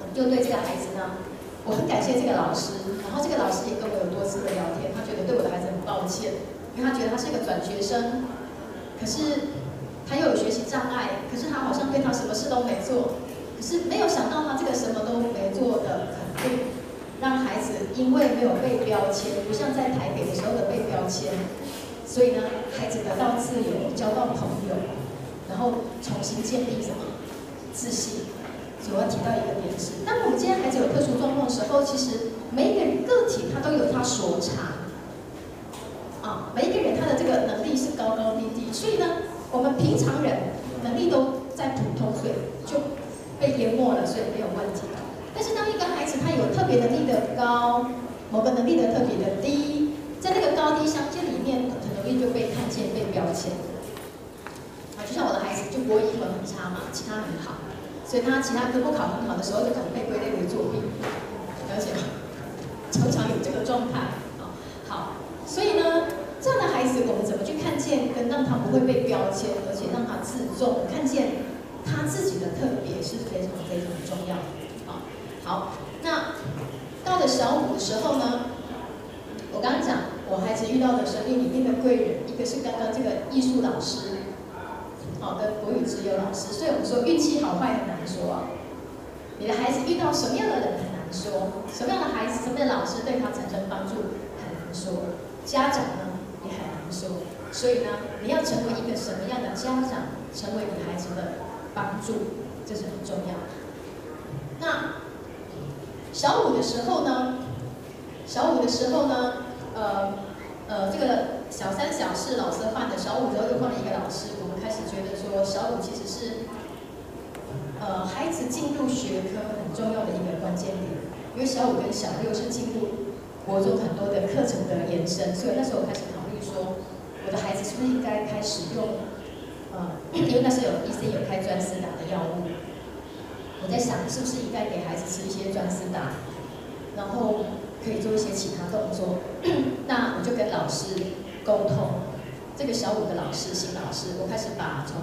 我就对这个孩子呢，我很感谢这个老师，然后这个老师也跟我有多次的聊天，他觉得对我的孩子很抱歉，因为他觉得他是一个转学生，可是他又有学习障碍，可是他好像对他什么事都没做，可是没有想到他这个什么都没做的肯定，让孩子因为没有被标签，不像在台北的时候的被标签，所以呢，孩子得到自由，交到朋友，然后重新建立什么自信。主要提到一个点是，当我们今天孩子有特殊状况的时候，其实每一个个体他都有他所长。啊，每一个人他的这个能力是高高低低，所以呢，我们平常人能力都在普通，所以就被淹没了，所以没有问题。但是当一个孩子他有特别能力的高，某个能力的特别的低，在那个高低相间里面，很容易就被看见、被标签。啊，就像我的孩子，就国语英文很差嘛，其他很好，所以他其他科目考很好的时候，就可能被归类为作弊，了解吗？常常有这个状态啊。好，所以呢。这样的孩子，我们怎么去看见，跟让他不会被标签，而且让他自重，看见他自己的特别是非常非常重要的。好，好，那到了小五的时候呢，我刚刚讲，我孩子遇到的生命里面的贵人，一个是刚刚这个艺术老师，好的国语资优老师。所以我们说运气好坏很难说啊，你的孩子遇到什么样的人很难说，什么样的孩子，什么样的老师对他产生帮助很难说，家长呢？说，所以呢，你要成为一个什么样的家长，成为你孩子的帮助，这是很重要的。那小五的时候呢，小五的时候呢，呃呃，这个小三小四老师换的，小五之后又换了一个老师，我们开始觉得说，小五其实是呃孩子进入学科很重要的一个关键点，因为小五跟小六是进入国中很多的课程的延伸，所以那时候开始。我的孩子是不是应该开始用，呃，因为那时候有医生有开专思达的药物，我在想是不是应该给孩子吃一些专思达，然后可以做一些其他动作。那我就跟老师沟通，这个小五的老师，新老师，我开始把从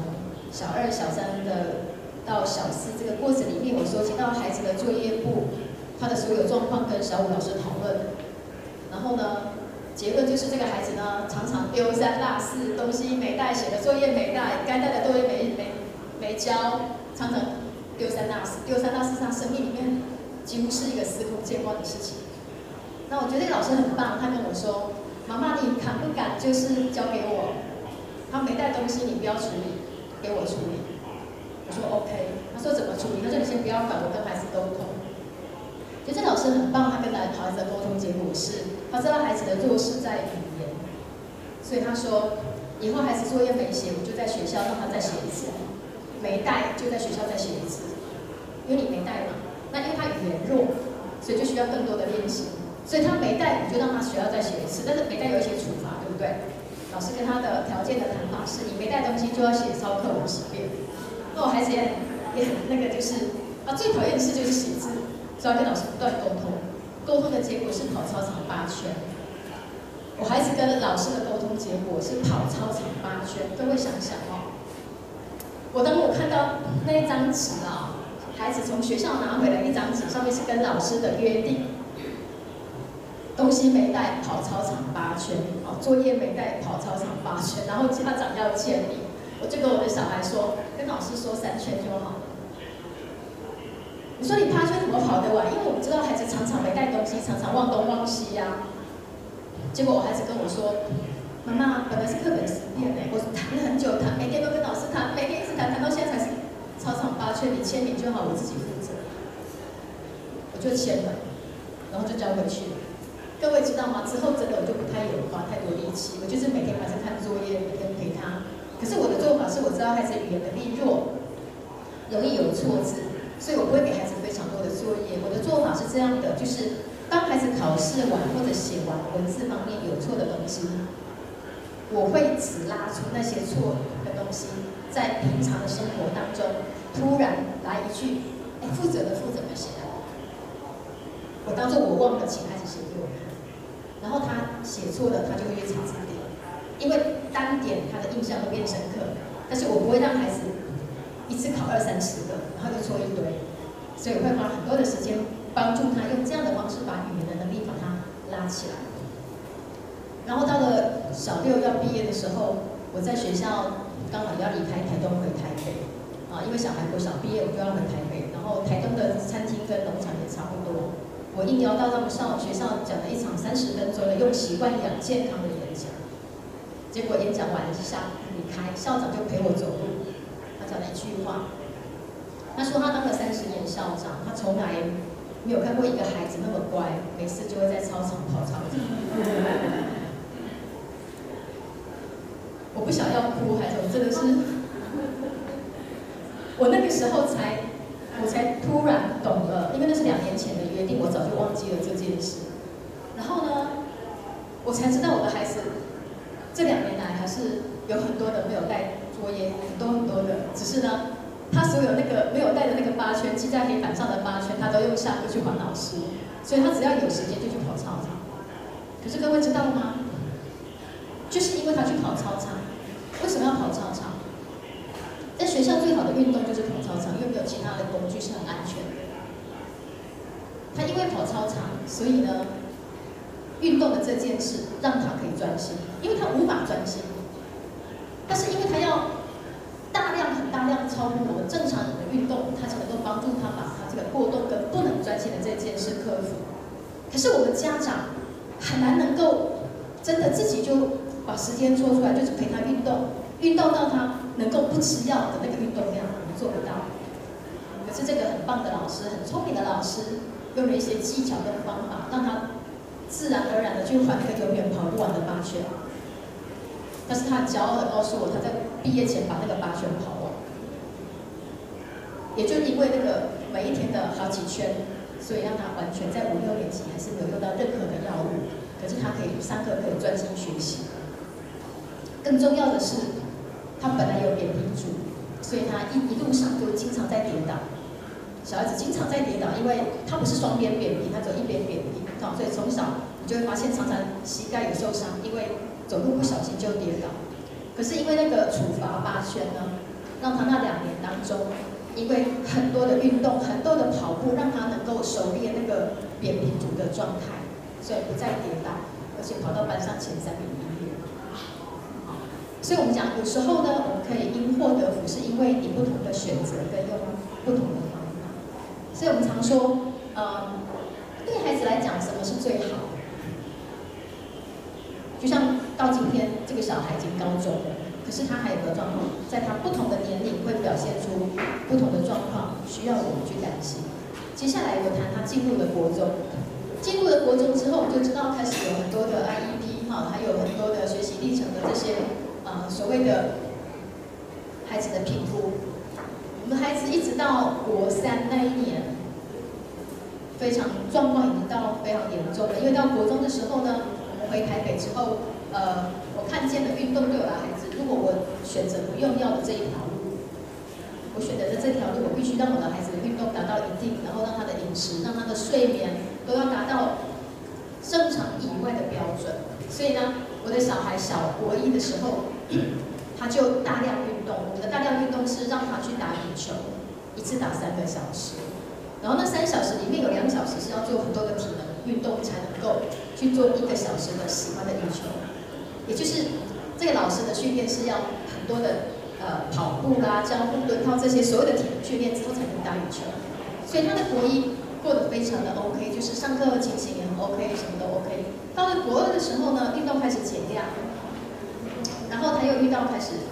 小二、小三的到小四这个过程里面，我收集到孩子的作业簿，他的所有状况跟小五老师讨论，然后呢，结论就是这个孩子呢，常常丢三落四，东西没带，写的作业没带，该带的作业没没没交，常常丢三落四，丢三落四，他生命里面几乎是一个司空见惯的事情。那我觉得这个老师很棒，他跟我说：“妈妈，你敢不敢就是交给我？他没带东西，你不要处理，给我处理。”我说：“OK。”他说：“怎么处理？”他说：“你先不要管，我跟孩子沟通。”觉得老师很棒，他跟孩子的沟通结果是，他知道孩子的弱势在语言，所以他说，以后孩子作业没写，我就在学校让他再写一次；没带就在学校再写一次，因为你没带嘛。那因为他语言弱，所以就需要更多的练习，所以他没带，你就让他学校再写一次。但是没带有一些处罚，对不对？老师跟他的条件的谈法是，你没带东西就要写抄课文十遍。那我孩子也也很那个，就是啊，最讨厌的事就是写字。就要跟老师不断沟通，沟通的结果是跑操场八圈。我孩子跟老师的沟通结果是跑操场八圈。各位想想哦，我当我看到那一张纸啊，孩子从学校拿回来一张纸，上面是跟老师的约定：东西没带，跑操场八圈；哦，作业没带，跑操场八圈。然后家长要签名，我就跟我的小孩说，跟老师说三圈就好。你说你趴圈怎么跑得完？因为我们知道孩子常常没带东西，常常忘东忘西呀、啊。结果我孩子跟我说：“妈妈，本来是课本十遍呢，我谈了很久，谈每天都跟老师谈，每天一直谈，谈到现在才是操场八圈，你签名就好，我自己负责。”我就签了，然后就交回去。各位知道吗？之后真的我就不太有花太多力气，我就是每天晚上看作业，每天陪他。可是我的做法是，我知道孩子语言能力弱，容易有错字。所以我不会给孩子非常多的作业，我的做法是这样的，就是当孩子考试完或者写完文字方面有错的东西，我会只拉出那些错的东西，在平常的生活当中突然来一句，哎，负责的负责的写，我当做我忘了，请孩子写给我看，然后他写错了，他就会去查字典，因为单点他的印象会变深刻，但是我不会让孩子。一次考二三十个，然后又错一堆，所以会花很多的时间帮助他，用这样的方式把语言的能力把他拉起来。然后到了小六要毕业的时候，我在学校刚好要离开台东回台北，啊，因为小孩国小毕业，我就要回台北，然后台东的餐厅跟农场也差不多，我应邀到他们上学校讲了一场三十分钟的用习惯养健康的演讲，结果演讲完了下离开，校长就陪我走路，讲一句话，他说他当了三十年校长，他从来没有看过一个孩子那么乖，每次就会在操场跑操。我不想要哭，孩子我真的是，我那个时候才，我才突然懂了，因为那是两年前的约定，我早就忘记了这件事。然后呢，我才知道我的孩子这两年来还是有很多的没有带作业，很多很多的，只是呢，他所有那个没有带的那个八圈，记在黑板上的八圈，他都用下课去还老师，所以他只要有时间就去跑操场。可是各位知道吗？就是因为他去跑操场。为什么要跑操场？在学校最好的运动就是跑操场，因为没有其他的工具是很安全的。他因为跑操场，所以呢，运动的这件事让他可以专心，因为他无法专心。但是因为他要大量、很大量超乎我们正常人的运动，他才能够帮助他把他这个过动跟不能专心的这件事克服。可是我们家长很难能够真的自己就。把时间抽出来，就是陪他运动，运动到他能够不吃药的那个运动量，我们做不到。可是这个很棒的老师，很聪明的老师，用了一些技巧跟方法，让他自然而然的去还那个永远跑不完的八圈。但是他很骄傲的告诉我，他在毕业前把那个八圈跑完。也就因为那个每一天的好几圈，所以让他完全在五六年级还是没有用到任何的药物，可是他可以上课可以专心学习。更重要的是，他本来有扁平足，所以他一一路上就经常在跌倒。小孩子经常在跌倒，因为他不是双边扁平，他只有一边扁平，所以从小你就会发现常常膝盖有受伤，因为走路不小心就跌倒。可是因为那个处罚八圈呢，让他那两年当中，因为很多的运动、很多的跑步，让他能够熟练那个扁平足的状态，所以不再跌倒，而且跑到班上前三名。所以我们讲，有时候呢，我们可以因祸得福，是因为你不同的选择跟用不同的方法。所以我们常说，嗯，对孩子来讲，什么是最好？就像到今天，这个小孩已经高中了，可是他还有个状况，在他不同的年龄会表现出不同的状况，需要我们去担心。接下来我谈他进入了国中，进入了国中之后，我就知道开始有很多的 IEP 哈，还有很多的学习历程的这些。啊，所谓的孩子的评估，我们孩子一直到国三那一年，非常状况已经到非常严重了。因为到国中的时候呢，回台北之后，呃，我看见了运动对我的孩子，如果我选择不用药的这一条路，我选择的这条路，我必须让我的孩子的运动达到一定，然后让他的饮食、让他的睡眠都要达到正常以外的标准。所以呢，我的小孩小国一的时候。他就大量运动，我们的大量运动是让他去打羽球，一次打三个小时，然后那三小时里面有两小时是要做很多的体能运动，才能够去做一个小时的喜欢的羽球，也就是这个老师的训练是要很多的呃跑步啦、交互蹲靠这些所有的体能训练之后才能打羽球，所以他的国一过得非常的 OK，就是上课情形也很 OK，什么都 OK。到了国二的时候呢，运动开始减量。然后他又遇到开始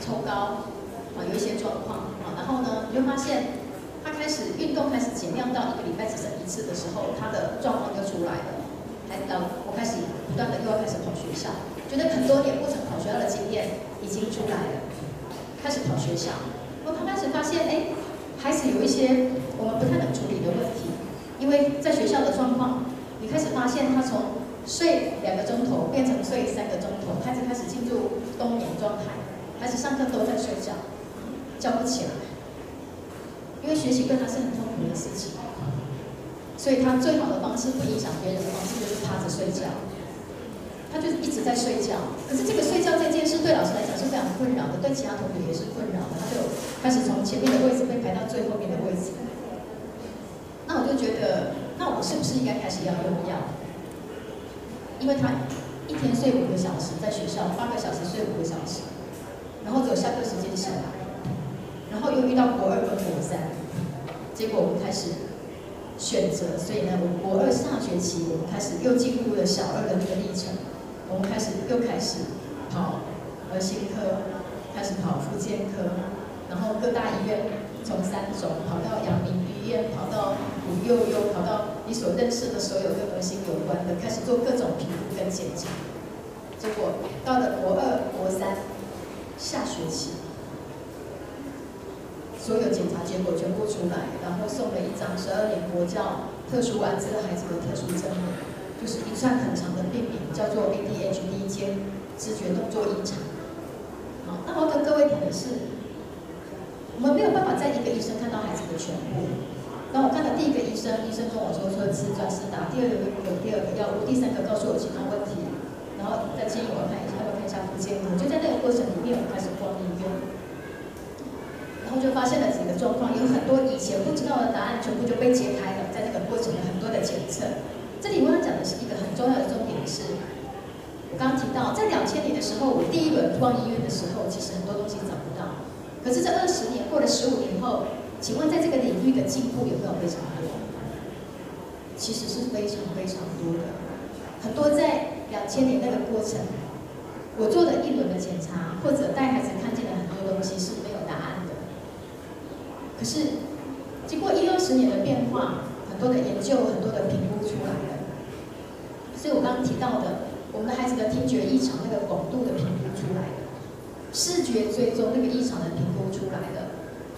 抽高啊，有一些状况啊，然后呢，你就发现他开始运动开始减量到一个的时候，他的状况就出来了。还等我开始不断的又要开始跑学校，觉得很多年不曾跑学校的经验已经出来了，开始跑学校。我刚开始发现，哎，孩子有一些我们不太能处理的问题，因为在学校的状况，你开始发现他从。睡两个钟头变成睡三个钟头，开始开始进入冬眠状态，开始上课都在睡觉，叫不起来，因为学习对他是很痛苦的事情，所以他最好的方式不影响别人的方式就是趴着睡觉，他就一直在睡觉。可是这个睡觉这件事对老师来讲是非常困扰的，对其他同学也是困扰的，他就开始从前面的位置被排到最后面的位置。那我就觉得，那我是不是应该开始要用药？因为他一天睡五个小时，在学校八个小时睡五个小时，然后只有下课时间下来，然后又遇到国二跟国三，结果我们开始选择，所以呢，我国二下学期我们开始又进入了小二的那个历程，我们开始又开始跑儿心科，开始跑复健科，然后各大医院从三种跑到阳明医院，跑到五幼幼，跑到你所认识的所有跟儿心有关的，开始做各种评估跟检查，结果到了国二、国三。下学期，所有检查结果全部出来，然后送了一张十二年国教特殊安置的孩子的特殊证明，就是一串很长的病名，叫做 ADHD 兼知觉动作异常。好，那我要跟各位讲的是，我们没有办法在一个医生看到孩子的全部。当我看了第一个医生，医生跟我说说吃专思达，第二个有第二个药物，第三个告诉我其他问题，然后再建议我看一下。要看一下附件我就在那个过程里面，我开始，然后就发现了几个状况，有很多以前不知道的答案，全部就被解开了。在那个过程有很多的检测，这里我要讲的是一个很重要的重点是，我刚刚提到，在两千年的时候，我第一轮逛医院的时候，其实很多东西找不到。可是这二十年过了十五年后，请问在这个领域的进步有没有非常多？其实是非常非常多的，很多在两千年那个过程。我做的一轮的检查，或者带孩子看见的很多东西是。可是经过一二十年的变化，很多的研究，很多的评估出来了。所以我刚刚提到的，我们的孩子的听觉异常那个广度的评估出来了，视觉追踪那个异常的评估出来了，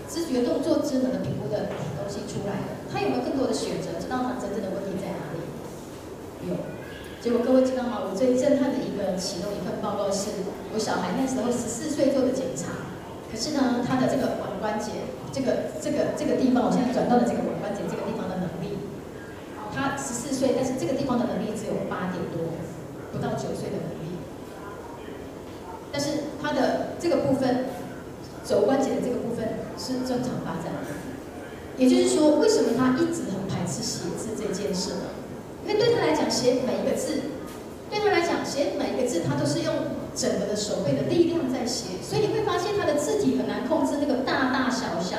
知觉动作智能的评估的东西出来了。他有没有更多的选择？知道他真正的问题在哪里？有。结果各位知道吗？我最震撼的一个启动一份报告是，我小孩那时候十四岁做的检查，可是呢，他的这个腕关节，这个这个这个地方，我现在转到了这个腕关节这个地方的能力，他十四岁，但是这个地方的能力只有八点多，不到九岁的能力，但是他的这个部分，肘关节的这个部分是正常发展的，也就是说，为什么他一直很排斥写字这件事呢？因为对他来讲，写每一个字，对他来讲，写每一个字，他都是用整个的手背的力量在写，所以你会发现他的字体很难控制那个大大小小。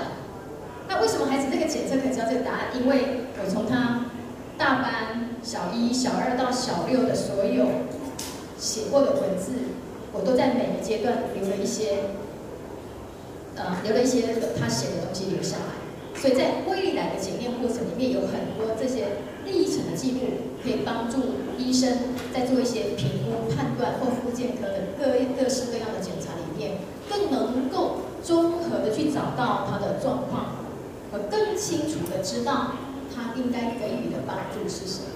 那为什么孩子这个检测可以知道这个答案？因为我从他大班小一、小二到小六的所有写过的文字，我都在每个阶段留了一些，呃，留了一些他写的东西留下来。所以在未来的检验过程里面，有很多这些历程的记录，可以帮助医生在做一些评估、判断或复健科的各各式各样的检查里面，更能够综合的去找到他的状况，和更清楚的知道他应该给予的帮助是什么。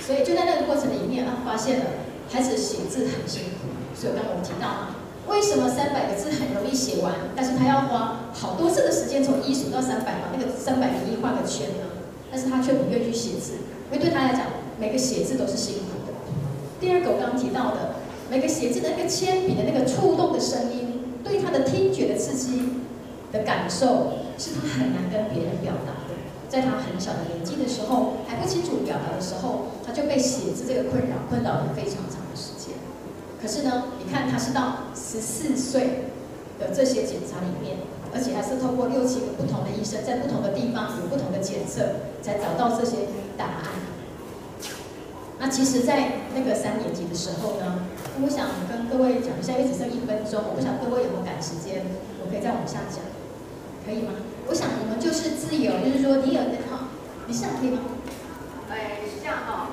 所以就在那个过程里面，啊，发现了孩子写字很辛苦。所以刚刚我们提到啊。为什么三百个字很容易写完，但是他要花好多次的时间从一数到三百把那个三百零一画个圈呢？但是他却不愿意去写字，因为对他来讲，每个写字都是辛苦的。第二个我刚提到的，每个写字的那个铅笔的那个触动的声音，对他的听觉的刺激的感受，是他很难跟别人表达的。在他很小的年纪的时候，还不清楚表达的时候，他就被写字这个困扰困扰了非常长的时间。可是呢，你看他是到十四岁的这些检查里面，而且还是透过六七个不同的医生，在不同的地方有不同的检测，才找到这些答案。那其实，在那个三年级的时候呢，我想跟各位讲一下，因为只剩一分钟，我不想各位有没有赶时间，我可以再往下讲，可以吗？我想我们就是自由，就是说你有那套，你上可以吗？哎，是这样哈，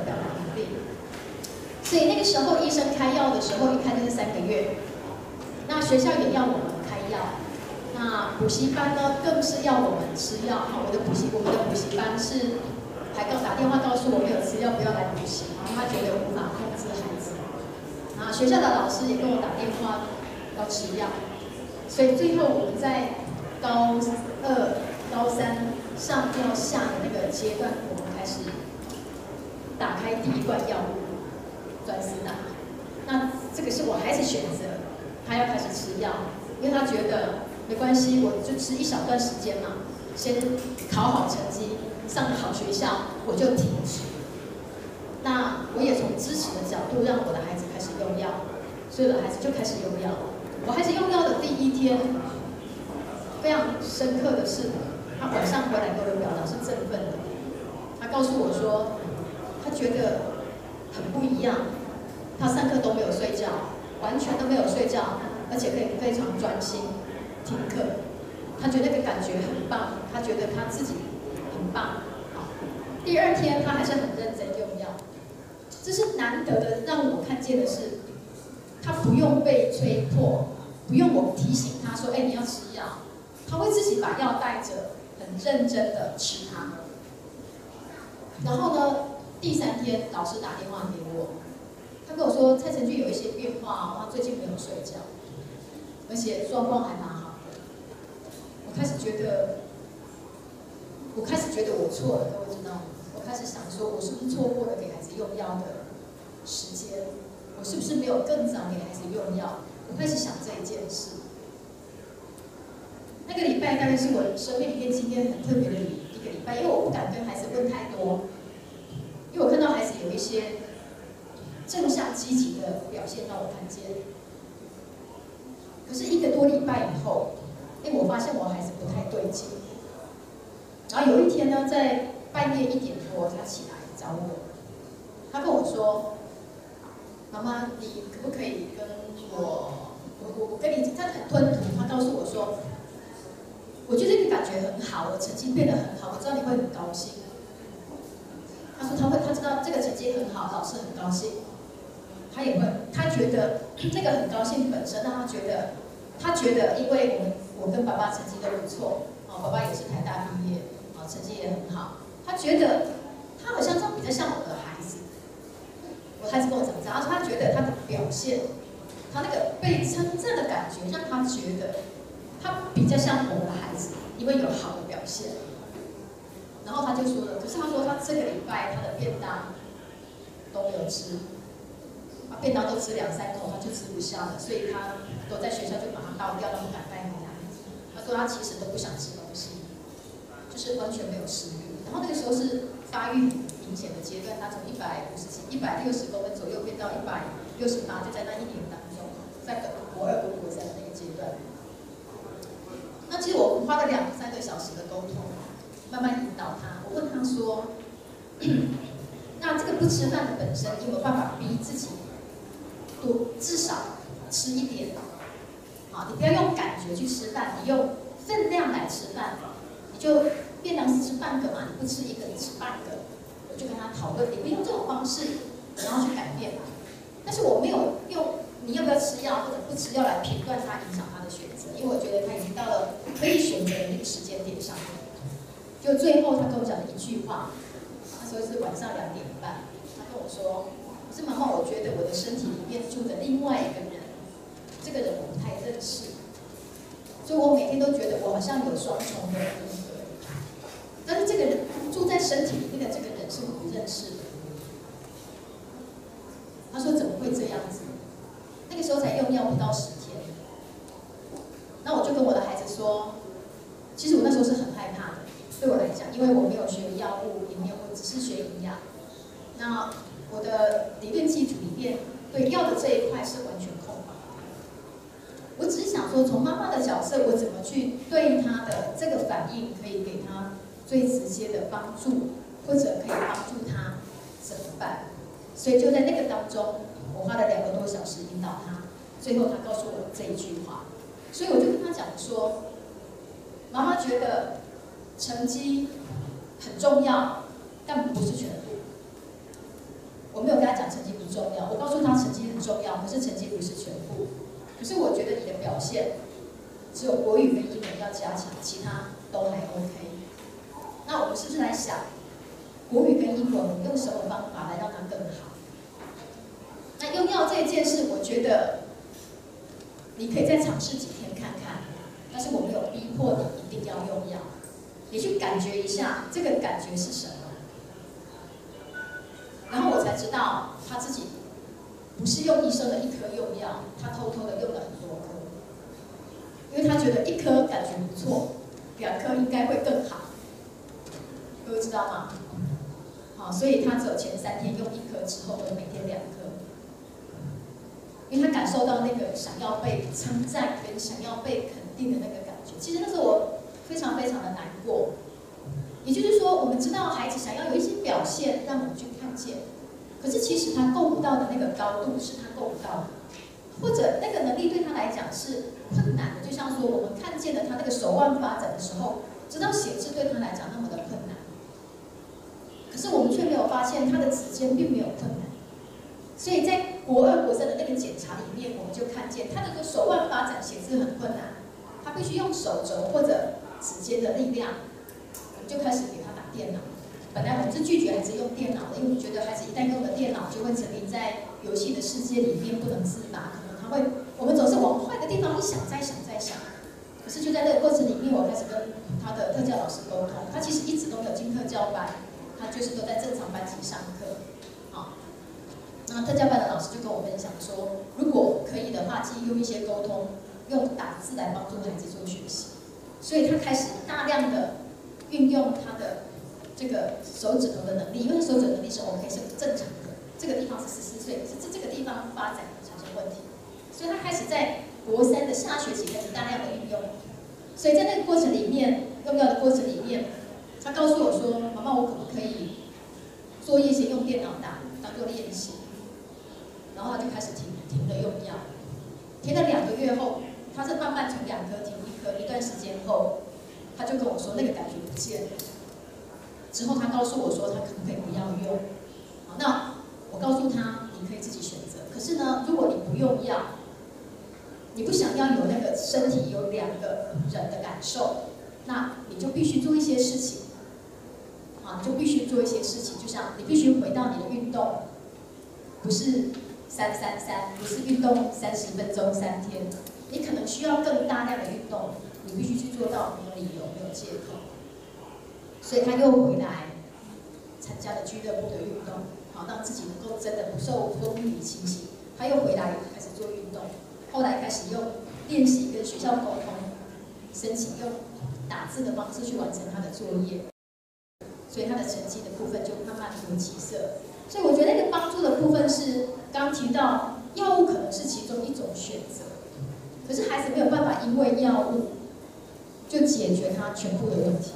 的表达能力，所以那个时候医生开药的时候，一开就是三个月。那学校也要我们开药，那补习班呢，更是要我们吃药。哈，我的补习，我们的补习班是还告打电话告诉我没有吃药，不要来补习，然后他觉得无法控制孩子。啊，学校的老师也跟我打电话要吃药，所以最后我们在高二、高三上要下的那个阶段，我们开始打开第一罐药物，专思达。那这个是我孩子选择。他要开始吃药，因为他觉得没关系，我就吃一小段时间嘛，先考好成绩，上好学校，我就停止。那我也从支持的角度，让我的孩子开始用药，所以我的孩子就开始用药。我孩子用药的第一天，非常深刻的是，他晚上回来给我的表达是振奋的。他告诉我说，他觉得很不一样，他上课都没有睡觉。完全都没有睡觉，而且可以非常专心听课。他觉得那个感觉很棒，他觉得他自己很棒。好，第二天他还是很认真用药，这是难得的，让我看见的是，他不用被催迫，不用我提醒他说：“哎，你要吃药。”他会自己把药带着，很认真的吃它。然后呢，第三天老师打电话给我。他跟我说蔡成俊有一些变化，他最近没有睡觉，而且状况还蛮好的。我开始觉得，我开始觉得我错了，各位知道吗？我开始想说，我是不是错过了给孩子用药的时间？我是不是没有更早给孩子用药？我开始想这一件事。那个礼拜大概是我生命里面今天很特别的一个礼拜，因为我不敢跟孩子问太多，因为我看到孩子有一些。正向积极的表现让我看见，可是一个多礼拜以后，哎，我发现我孩子不太对劲。然后有一天呢，在半夜一点多，他起来找我，他跟我说：“妈妈，你可不可以跟我，我我我跟你，他很吞吐，他告诉我说，我觉得你感觉很好，我成绩变得很好，我知道你会很高兴。”他说他会，他知道这个成绩很好，老师很高兴。他也会，他觉得 那个很高兴本身让他觉得，他觉得因为我们我跟爸爸成绩都不错，啊，爸爸也是台大毕业，啊，成绩也很好，他觉得他好像这样比较像我的孩子。我孩子跟我讲这样，他说他觉得他的表现，他那个被称赞的感觉，让他觉得他比较像我的孩子，因为有好的表现。然后他就说了，可是他说他这个礼拜他的便当都没有吃。便当都吃两三口，他就吃不下了，所以他都在学校就把它倒掉，都不敢带回来。他说他其实都不想吃东西，就是完全没有食欲。然后那个时候是发育明显的阶段，他从一百五十几、一百六十公分左右变到一百六十八，就在那一年当中，在国二跟国三的那个阶段。那其实我们花了两三个小时的沟通，慢慢引导他。我问他说：“ 那这个不吃饭的本身，有没有办法逼自己？”多至少吃一点，啊，你不要用感觉去吃饭，你用分量来吃饭，你就便当是吃半个嘛，你不吃一个，你吃半个。我就跟他讨论，你不用这种方式，然后去改变嘛。但是我没有用你要不要吃药或者不吃药来评断他，影响他的选择，因为我觉得他已经到了可以选择的那个时间点上面。就最后他跟我讲了一句话，那时候是晚上两点半，他跟我说：“是妈妈，我觉得我的身体里面住着另外一个人。”这个人我不太认识，所以我每天都觉得我好像有双重的人格。但是这个人住在身体里面的这个人是我不认识的。他说怎么会这样子？那个时候才用药不到十天。那我就跟我的孩子说，其实我那时候是很害怕的，对我来讲，因为我没有学药物，里面我只是学营养。那我的理论基础里面对药的这一块是完全空白。我只是想说，从妈妈的角色，我怎么去对他的这个反应，可以给他最直接的帮助，或者可以帮助他怎么办？所以就在那个当中，我花了两个多小时引导他，最后他告诉我这一句话。所以我就跟他讲说，妈妈觉得成绩很重要，但不是全部。我没有跟他讲成绩不重要，我告诉他成绩很重要，可是成绩不是全部。可是我觉得你的表现只有国语跟英文要加强，其他都还 OK。那我们是不是来想国语跟英文，用什么方法来让它更好？那用药这件事，我觉得你可以再尝试几天看看。但是我没有逼迫你一定要用药，你去感觉一下这个感觉是什么。然后我才知道他自己。不是用医生的一颗用药，他偷偷的用了很多颗，因为他觉得一颗感觉不错，两颗应该会更好。各位知道吗？好，所以他只有前三天用一颗之后，每天两颗，因为他感受到那个想要被称赞跟想要被肯定的那个感觉。其实那时候我非常非常的难过。也就是说，我们知道孩子想要有一些表现，让我们去看见。可是其实他够不到的那个高度是他够不到的，或者那个能力对他来讲是困难的。就像说我们看见了他那个手腕发展的时候，知道写字对他来讲那么的困难，可是我们却没有发现他的指尖并没有困难。所以在国二、国三的那个检查里面，我们就看见他的个手腕发展写字很困难，他必须用手肘或者时间的力量，我们就开始给他打电脑。本来我们是拒绝孩子用电脑的，因为我觉得孩子一旦用了电脑，就会沉迷在游戏的世界里面不能自拔，可能他会，我们总是往坏的地方一想，再想再想。可是就在这个过程里面，我开始跟他的特教老师沟通，他其实一直都没有进特教班，他就是都在正常班级上课。好，那特教班的老师就跟我分享说，如果可以的话，其实用一些沟通，用打字来帮助孩子做学习，所以他开始大量的运用他的。这个手指头的能力，因为手指能力是 OK，是正常的。这个地方是十四岁，是这这个地方发展产生问题，所以他开始在国三的下学期开始大量的运用。所以在那个过程里面，用药的过程里面，他告诉我说：“妈妈，我可不可以作业先用电脑打，当做练习？”然后他就开始停停了用药，停了两个月后，他是慢慢从两颗停一颗，一段时间后，他就跟我说那个感觉不见了。之后，他告诉我说，他可不可以不要用？好，那我告诉他，你可以自己选择。可是呢，如果你不用药，你不想要有那个身体有两个人的感受，那你就必须做一些事情。啊，你就必须做一些事情，就像你必须回到你的运动，不是三三三，不是运动三十分钟三天，你可能需要更大量的运动，你必须去做到没有理由，没有借口。所以他又回来参加了俱乐部的运动，好让自己能够真的不受风雨侵袭。他又回来开始做运动，后来开始用练习跟学校沟通，申请用打字的方式去完成他的作业，所以他的成绩的部分就慢慢有起色。所以我觉得那个帮助的部分是刚提到药物可能是其中一种选择，可是孩子没有办法因为药物就解决他全部的问题。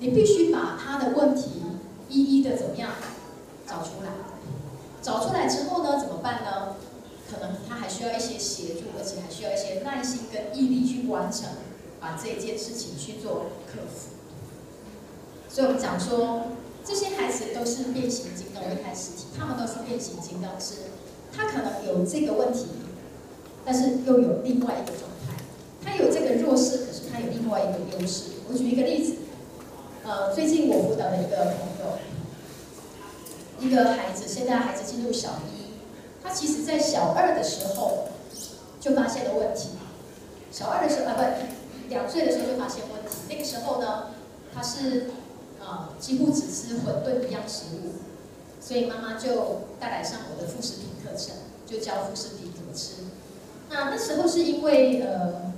你必须把他的问题一一的怎么样找出来，找出来之后呢，怎么办呢？可能他还需要一些协助，而且还需要一些耐心跟毅力去完成，把这件事情去做克服。所以我们讲说，这些孩子都是变形金刚的开始，他们都是变形金刚是，他可能有这个问题，但是又有另外一个状态，他有这个弱势，可是他有另外一个优势。我举一个例子，呃，最近我辅导的一个朋友，一个孩子，现在孩子进入小一，他其实在小二的时候就发现了问题，小二的时候啊，不，两岁的时候就发现问题，那个时候呢，他是。啊，几乎只吃馄饨一样食物，所以妈妈就带来上我的副食品课程，就教副食品怎么吃。那那时候是因为呃，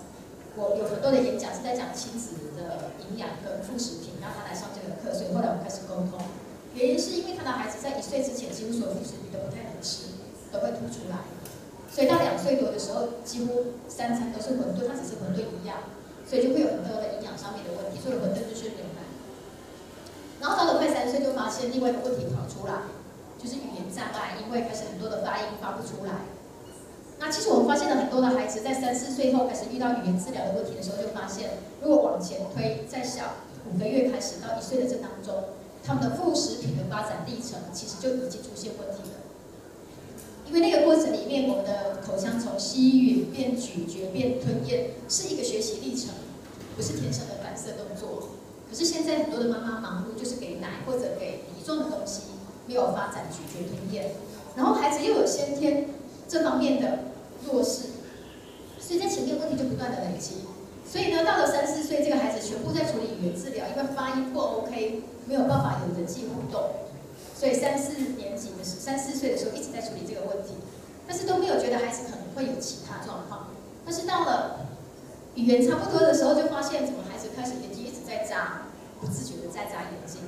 我有很多的演讲是在讲亲子的营养跟副食品，让他来上这个课，所以后来我们开始沟通。原因是因为他的孩子在一岁之前，几乎所有副食品都不太能吃，都会吐出来，所以到两岁多的时候，几乎三餐都是馄饨，他只是馄饨一样，所以就会有很多的营养上面的问题。所以馄饨就是牛奶。然后到了快三岁，就发现另外一个问题跑出来，就是语言障碍，因为开始很多的发音发不出来。那其实我们发现了很多的孩子在三四岁后开始遇到语言治疗的问题的时候，就发现如果往前推，在小五个月开始到一岁的这当中，他们的副食品的发展历程其实就已经出现问题了。因为那个过程里面，我们的口腔从吸吮变咀嚼变吞咽是一个学习历程，不是天生的反射动作。可是现在很多的妈妈忙碌，就是给奶或者给梨状的东西，没有发展咀嚼吞咽，然后孩子又有先天这方面的做事，所以在前面问题就不断的累积。所以呢，到了三四岁，这个孩子全部在处理语言治疗，因为发音不 OK，没有办法有人际互动，所以三四年级的时，三四岁的时候一直在处理这个问题，但是都没有觉得孩子可能会有其他状况。但是到了语言差不多的时候，就发现怎么孩子开始眼睛一直在眨。不自觉的在眨眼睛，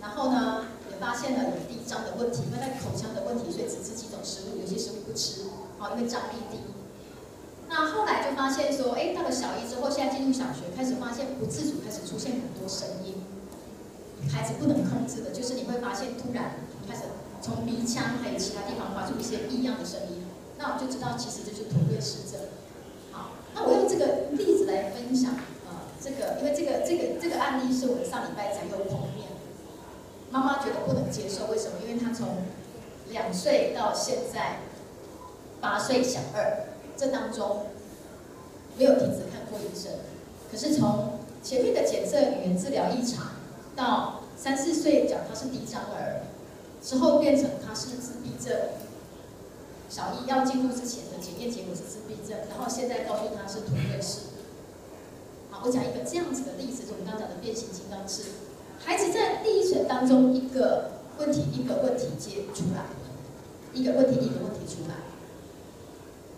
然后呢，也发现了有低张的问题，因为那口腔的问题，所以只吃几种食物，有些食物不吃，因为张力低。那后来就发现说，哎，到了小一之后，现在进入小学，开始发现不自主开始出现很多声音，孩子不能控制的，就是你会发现突然开始从鼻腔还有其他地方发出一些异样的声音，那我就知道其实这就是妥瑞氏症。好，那我用这个例子来分享。呃这个，因为这个这个这个案例是我上礼拜才有碰面，妈妈觉得不能接受，为什么？因为她从两岁到现在八岁小二，这当中没有停止看过医生，可是从前面的检测语言治疗异常，到三四岁讲他是低张儿，之后变成他是自闭症，小一要进入之前的检验结果是自闭症，然后现在告诉他是图瑞氏。我讲一个这样子的例子，就我们刚讲的变形金刚是，孩子在第一层当中一个问题一个问题接出来，一个问题一个问题出来，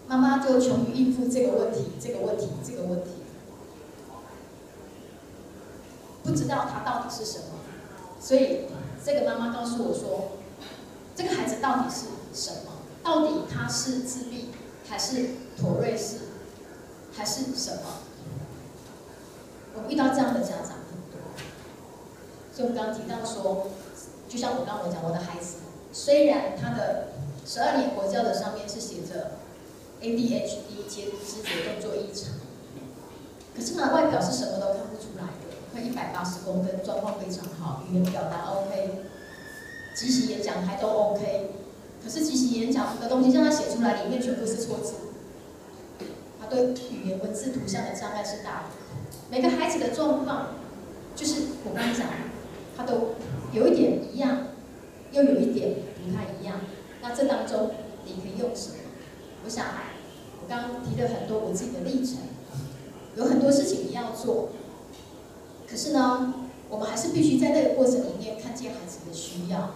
妈妈就穷于应付这个问题这个问题这个问题，不知道他到底是什么，所以这个妈妈告诉我说，这个孩子到底是什么？到底他是自闭还是妥瑞氏还是什么？我遇到这样的家长很多，所以我们刚提到说，就像我刚刚我讲，我的孩子虽然他的十二年国教的上面是写着 ADHD 接知觉动作异常，可是呢，外表是什么都看不出来的，快一百八十公分，状况非常好，语言表达 OK，即席演讲还都 OK，可是即席演讲的东西让他写出来，里面全部是错字，他对语言文字图像的障碍是大的。每个孩子的状况，就是我刚讲，他都有一点一样，又有一点不太一样。那这当中你可以用什么？我想，刚提了很多我自己的历程，有很多事情你要做，可是呢，我们还是必须在那个过程里面看见孩子的需要，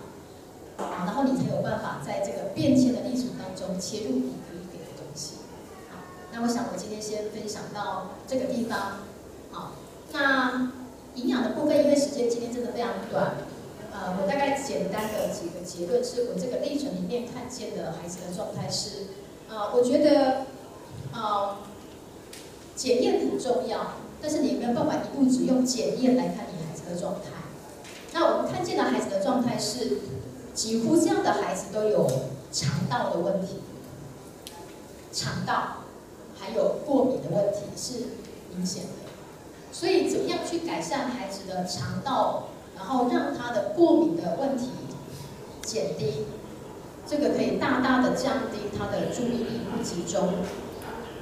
然后你才有办法在这个变迁的历程当中切入你可以给的东西。好，那我想我今天先分享到这个地方。好，那营养的部分，因为时间今天真的非常短，呃，我大概简单的几个结论是我这个历程里面看见的孩子的状态是，呃，我觉得，呃，检验很重要，但是你没有办法一步只用检验来看你孩子的状态。那我们看见的孩子的状态是，几乎这样的孩子都有肠道的问题，肠道。还有过敏的问题是明显的。所以怎么样去改善孩子的肠道，然后让他的过敏的问题减低，这个可以大大的降低他的注意力不集中。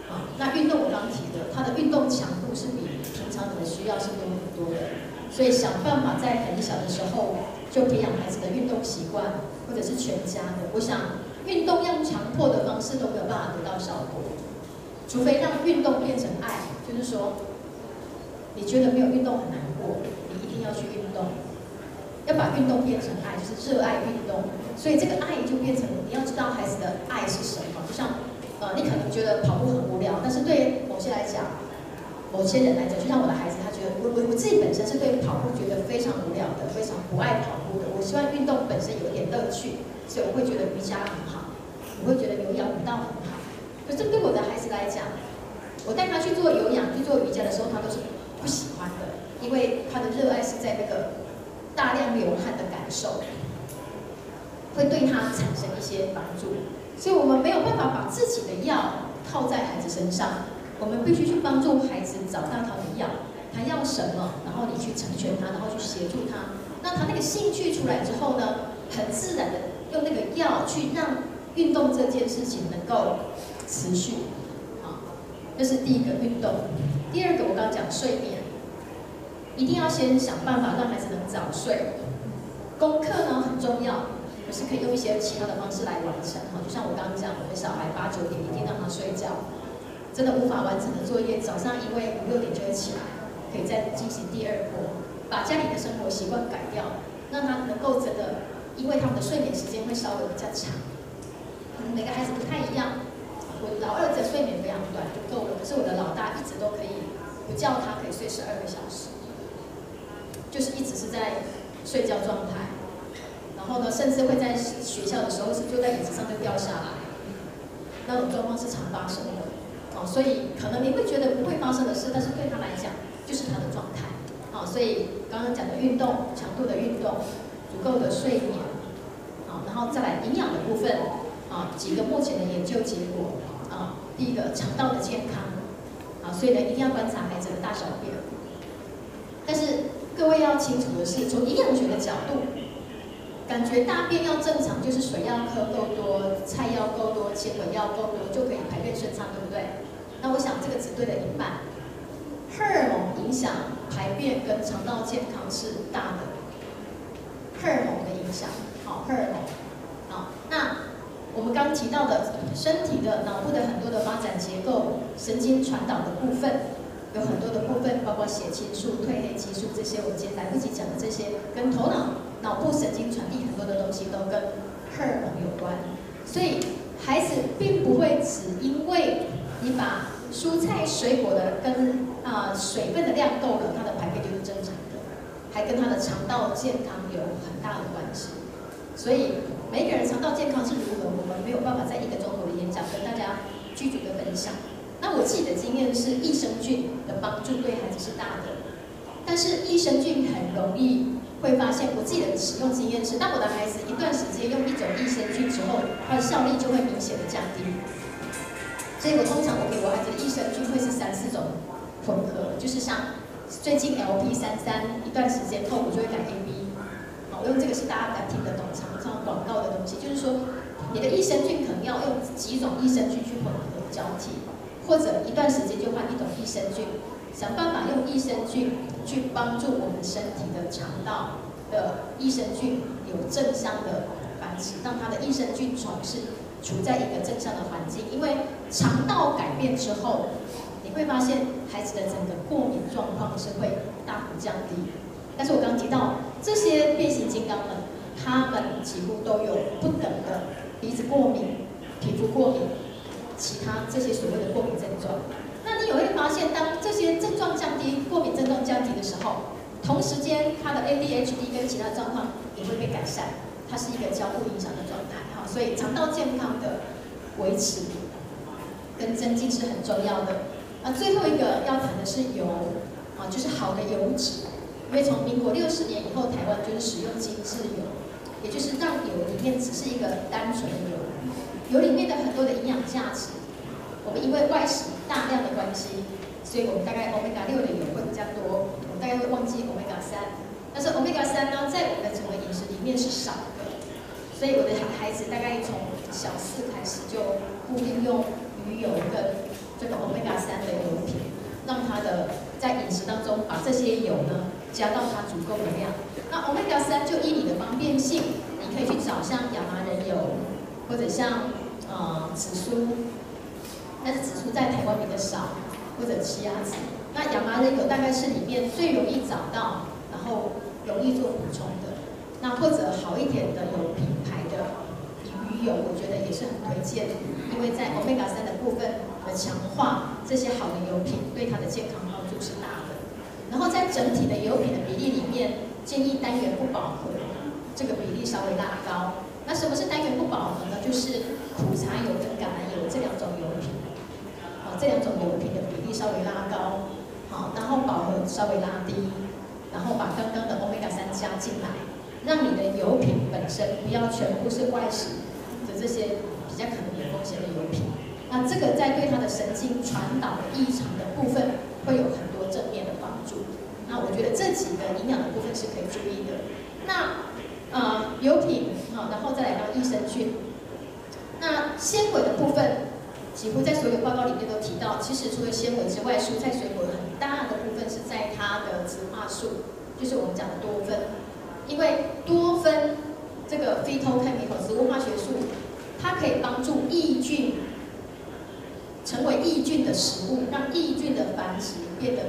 啊，那运动我刚提的，它的运动强度是比平常人的需要是多很多的，所以想办法在很小的时候就培养孩子的运动习惯，或者是全家的。我想运动用强迫的方式都没有办法得到效果，除非让运动变成爱，就是说你觉得没有运动很难过，你一定要去运动，要把运动变成爱，就是热爱运动。所以这个爱就变成你要知道孩子的爱是什么，就像。呃，你可能觉得跑步很无聊，但是对某些来讲，某些人来讲，就像我的孩子，他觉得我我我自己本身是对跑步觉得非常无聊的，非常不爱跑步的。我希望运动本身有点乐趣，所以我会觉得瑜伽很好，我会觉得有氧舞蹈很好。可是对我的孩子来讲，我带他去做有氧、去做瑜伽的时候，他都是不喜欢的，因为他的热爱是在那个大量流汗的感受，会对他产生一些帮助。所以我们没有办法把自己的药套在孩子身上，我们必须去帮助孩子找到他的药，他要什么，然后你去成全他，然后去协助他。那他那个兴趣出来之后呢，很自然的用那个药去让运动这件事情能够持续。好，这是第一个运动。第二个我刚刚讲睡眠，一定要先想办法让孩子能早睡。功课呢很重要。可是可以用一些其他的方式来完成哈，就像我刚刚讲，我的小孩八九点一定让他睡觉，真的无法完成的作业，早上因为五六点就会起来，可以再进行第二波，把家里的生活习惯改掉，让他能够真的，因为他们的睡眠时间会稍微比较长，每个孩子不太一样，我老二的睡眠非常短就够了，可是我的老大一直都可以，不叫他可以睡十二个小时，就是一直是在睡觉状态。然后呢，甚至会在学校的时候就在椅子上就掉下来，那种状况是常发生的。哦，所以可能你会觉得不会发生的事，但是对他来讲就是他的状态。啊，所以刚刚讲的运动强度的运动，足够的睡眠，啊，然后再来营养的部分，啊，几个目前的研究结果，啊，第一个肠道的健康，啊，所以呢一定要观察孩子的大小便。但是各位要清楚的是，从营养学的角度。感觉大便要正常，就是水要喝够多，菜要够多，纤维要够多，就可以排便顺畅，对不对？那我想这个只对了一半。荷尔蒙影响排便跟肠道健康是大的，荷尔蒙的影响，好，荷尔蒙，好，那我们刚提到的身体的脑部的很多的发展结构，神经传导的部分。有很多的部分，包括血清素、褪黑激素这些，我今天来不及讲的这些，跟头脑、脑部神经传递很多的东西都跟荷尔蒙有关。所以孩子并不会只因为你把蔬菜水果的跟啊、水分的量够了，他的排便就是正常的，还跟他的肠道健康有很大的关系。所以每个人肠道健康是如何，我们没有办法在一个钟头的演讲跟大家具体的分享。那我自己的经验是，益生菌的帮助对孩子是大的，但是益生菌很容易会发现，我自己的使用经验是，当我的孩子一段时间用一种益生菌之后，它的效力就会明显的降低。所以我通常我给我孩子的益生菌会是三四种混合，就是像最近 LP 三三一段时间后，我就会改 AB。好，我用这个是大家敢听得懂、常常广告的东西，就是说你的益生菌可能要用几种益生菌去混合交替。或者一段时间就换一种益生菌，想办法用益生菌去帮助我们身体的肠道的益生菌有正向的繁殖，让它的益生菌总是处在一个正向的环境。因为肠道改变之后，你会发现孩子的整个过敏状况是会大幅降低。但是我刚提到这些变形金刚们，他们几乎都有不等的鼻子过敏、皮肤过敏。其他这些所谓的过敏症状，你会发现，当这些症状降低，过敏症状降低的时候，同时间他的 ADHD 跟其他状况也会被改善，它是一个交互影响的状态哈。所以肠道健康的维持跟增进是很重要的。啊，最后一个要谈的是油啊，就是好的油脂，因为从民国六十年以后，台湾就是使用精制油，也就是让油里面只是一个单纯的油。油里面的很多的营养价值，我们因为外食大量的关系，所以我们大概 omega 六的油会比较多，我们大概会忘记 omega 三。但是 omega 三呢，在我们的整个饮食里面是少的，所以我的孩子大概从小四开始就固定用鱼油跟这个 omega 三的油品，让他的在饮食当中把这些油呢加到它足够的量。那 omega 三就依你的方便性，你可以去找像亚麻仁油，或者像呃紫苏，但是紫苏在台湾比较少，或者奇亚籽。那亚麻仁油大概是里面最容易找到，然后容易做补充的。那或者好一点的有品牌的鱼油，我觉得也是很推荐，因为在 omega 三的部分的强化，这些好的油品对它的健康帮助是大的。然后在整体的油品的比例里面，建议单元不饱和，这个比例稍微拉高。那什么是单元不饱和呢？就是苦茶油跟橄榄油这两种油，这两种油品的比例稍微拉高，好，然后饱和稍微拉低，然后把刚刚的欧米伽三加进来，让你的油品本身不要全部是外食的这些比较可能有风险的油品。那这个在对它的神经传导异常的部分会有很多正面的帮助。那我觉得这几个营养的部分是可以注意的。那呃油品好，然后再来到益生菌。那纤维的部分，几乎在所有报告里面都提到，其实除了纤维之外，蔬菜水果很大的部分是在它的植化素，就是我们讲的多酚。因为多酚这个 phytochemical 植物化学素，它可以帮助益菌成为益菌的食物，让益菌的繁殖变得。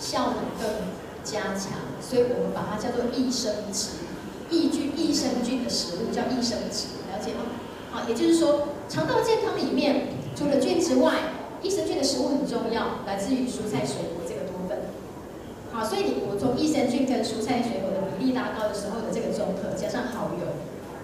效能更加强，所以我们把它叫做益生质，益菌、益生菌的食物叫益生质，了解吗？好，也就是说，肠道健康里面除了菌之外，益生菌的食物很重要，来自于蔬菜水果这个多酚。好，所以你补充益生菌跟蔬菜水果的比例拉高的时候的这个综合，加上好油，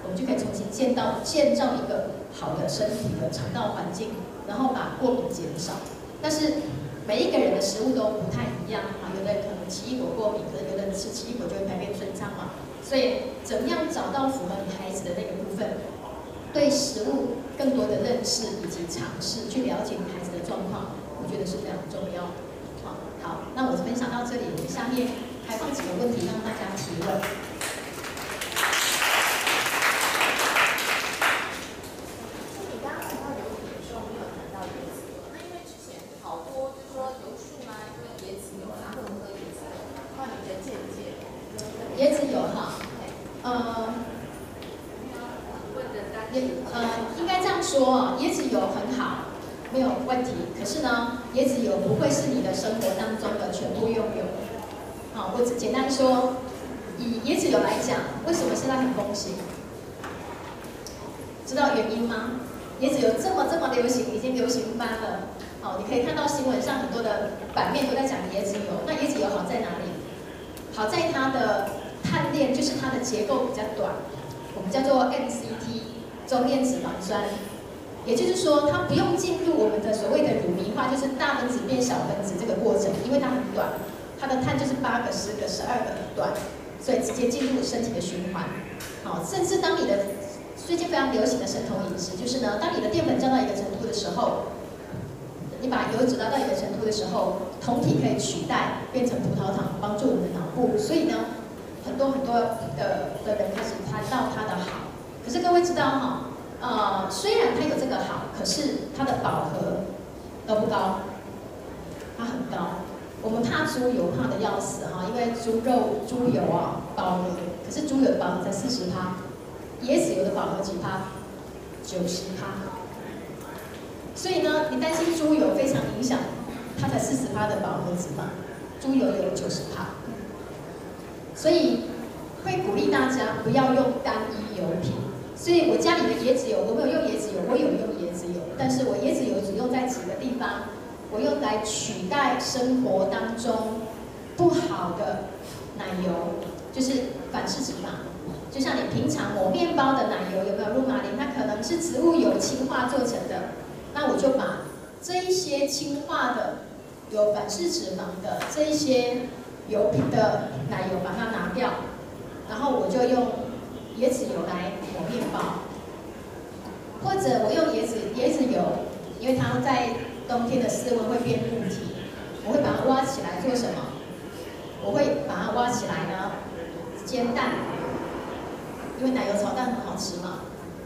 我们就可以重新建到建造一个好的身体的肠道环境，然后把过敏减少。但是每一个人的食物都不太一样啊，有的人可能奇异果过敏，可能有的人吃奇异果就会排便顺畅嘛。所以，怎么样找到符合你孩子的那个部分，对食物更多的认识以及尝试，去了解孩子的状况，我觉得是非常重要的。好，好，那我分享到这里，下面开放几个问题让大家提问。也就是说，它不用进入我们的所谓的乳糜化，就是大分子变小分子这个过程，因为它很短，它的碳就是八个、十个、十二个很短，所以直接进入身体的循环。好，甚至当你的最近非常流行的生酮饮食，就是呢，当你的淀粉降到一个程度的时候，你把油脂拉到一个程度的时候，酮体可以取代变成葡萄糖，帮助我们的脑部。所以呢，很多很多的的人开始谈到它的好，可是各位知道哈？呃，虽然它有这个好，可是它的饱和都不高，它很高。我们怕猪油怕的要死哈，因为猪肉、猪油啊饱和，可是猪油的饱和才四十趴，椰子油的饱和几趴？九十趴。所以呢，你担心猪油非常影响它才四十趴的饱和值嘛？猪油有九十趴，所以会鼓励大家不要用单一油品。所我家里的椰子油，我没有用椰子油，我有用椰子油，但是我椰子油只用在几个地方，我用来取代生活当中不好的奶油，就是反式脂肪。就像你平常抹面包的奶油有没有乳玛琳？它可能是植物油氢化做成的，那我就把这一些氢化的有反式脂肪的这一些油品的奶油把它拿掉，然后我就用。椰子油来抹面包，或者我用椰子椰子油，因为它在冬天的室温会变固体，我会把它挖起来做什么？我会把它挖起来呢，煎蛋，因为奶油炒蛋很好吃嘛。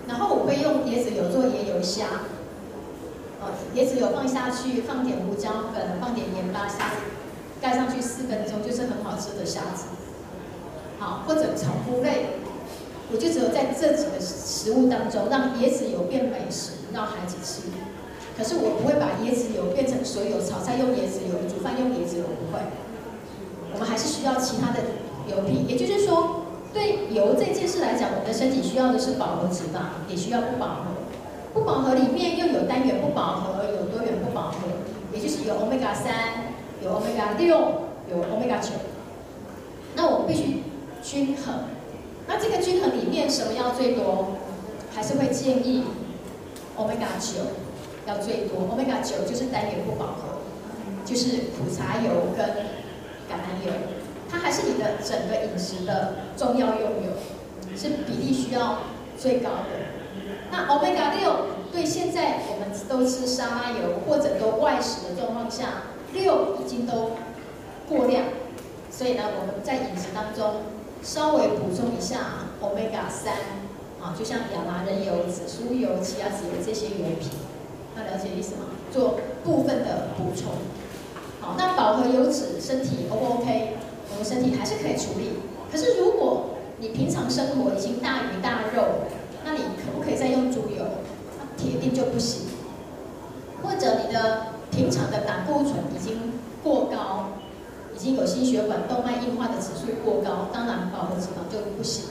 然后我会用椰子油做椰油虾，哦，椰子油放下去，放点胡椒粉，放点盐巴，虾盖上去四分钟，就是很好吃的虾子。好，或者炒菇类，我就只有在这几个食物当中，让椰子油变美食，让孩子吃。可是我不会把椰子油变成所有炒菜用椰子油，煮饭用椰子油，不会。我们还是需要其他的油品，也就是说，对油这件事来讲，我们的身体需要的是饱和脂肪，也需要不饱和。不饱和里面又有单元不饱和，有多元不饱和，也就是有欧米伽三，有欧米伽六，有欧米伽九。那我们必须。均衡，那这个均衡里面什么要最多？还是会建议欧米伽九要最多。欧米伽九就是单元不饱和，就是苦茶油跟橄榄油，它还是你的整个饮食的重要用油，是比例需要最高的。那欧米伽六对现在我们都吃沙拉油或者都外食的状况下，六已经都过量，所以呢，我们在饮食当中。稍微补充一下，Omega 三，啊，就像亚麻仁油、紫苏油、奇亚籽油这些油品，要了解意思吗？做部分的补充。好，那饱和油脂身体 O 不 OK？我们身体还是可以处理。可是如果你平常生活已经大鱼大肉，那你可不可以再用猪油？那铁定就不行。或者你的平常的胆固醇已经过高。已经有心血管动脉硬化的指数过高，当然饱和脂肪就不行。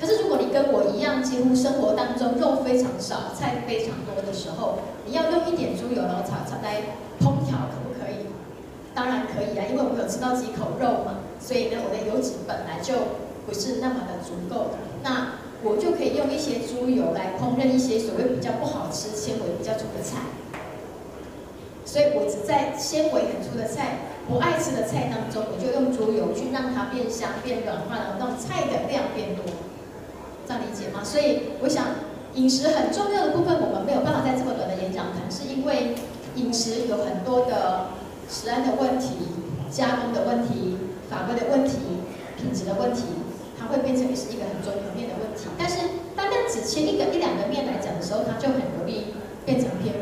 可是如果你跟我一样，几乎生活当中肉非常少，菜非常多的时候，你要用一点猪油然后炒炒来烹调，可不可以？当然可以啊，因为我有吃到几口肉嘛，所以呢，我的油脂本来就不是那么的足够的。那我就可以用一些猪油来烹饪一些所谓比较不好吃、纤维比较粗的菜。所以我只在纤维很粗的菜。不爱吃的菜当中，我就用猪油去让它变香、变软化，然后让菜的量变多，这样理解吗？所以我想，饮食很重要的部分，我们没有办法在这么短的演讲谈，是因为饮食有很多的食安的问题、加工的问题、法规的问题、品质的问题，它会变成是一个很综合面的问题。但是单单只切一个一两个面来讲的时候，它就很容易变成偏。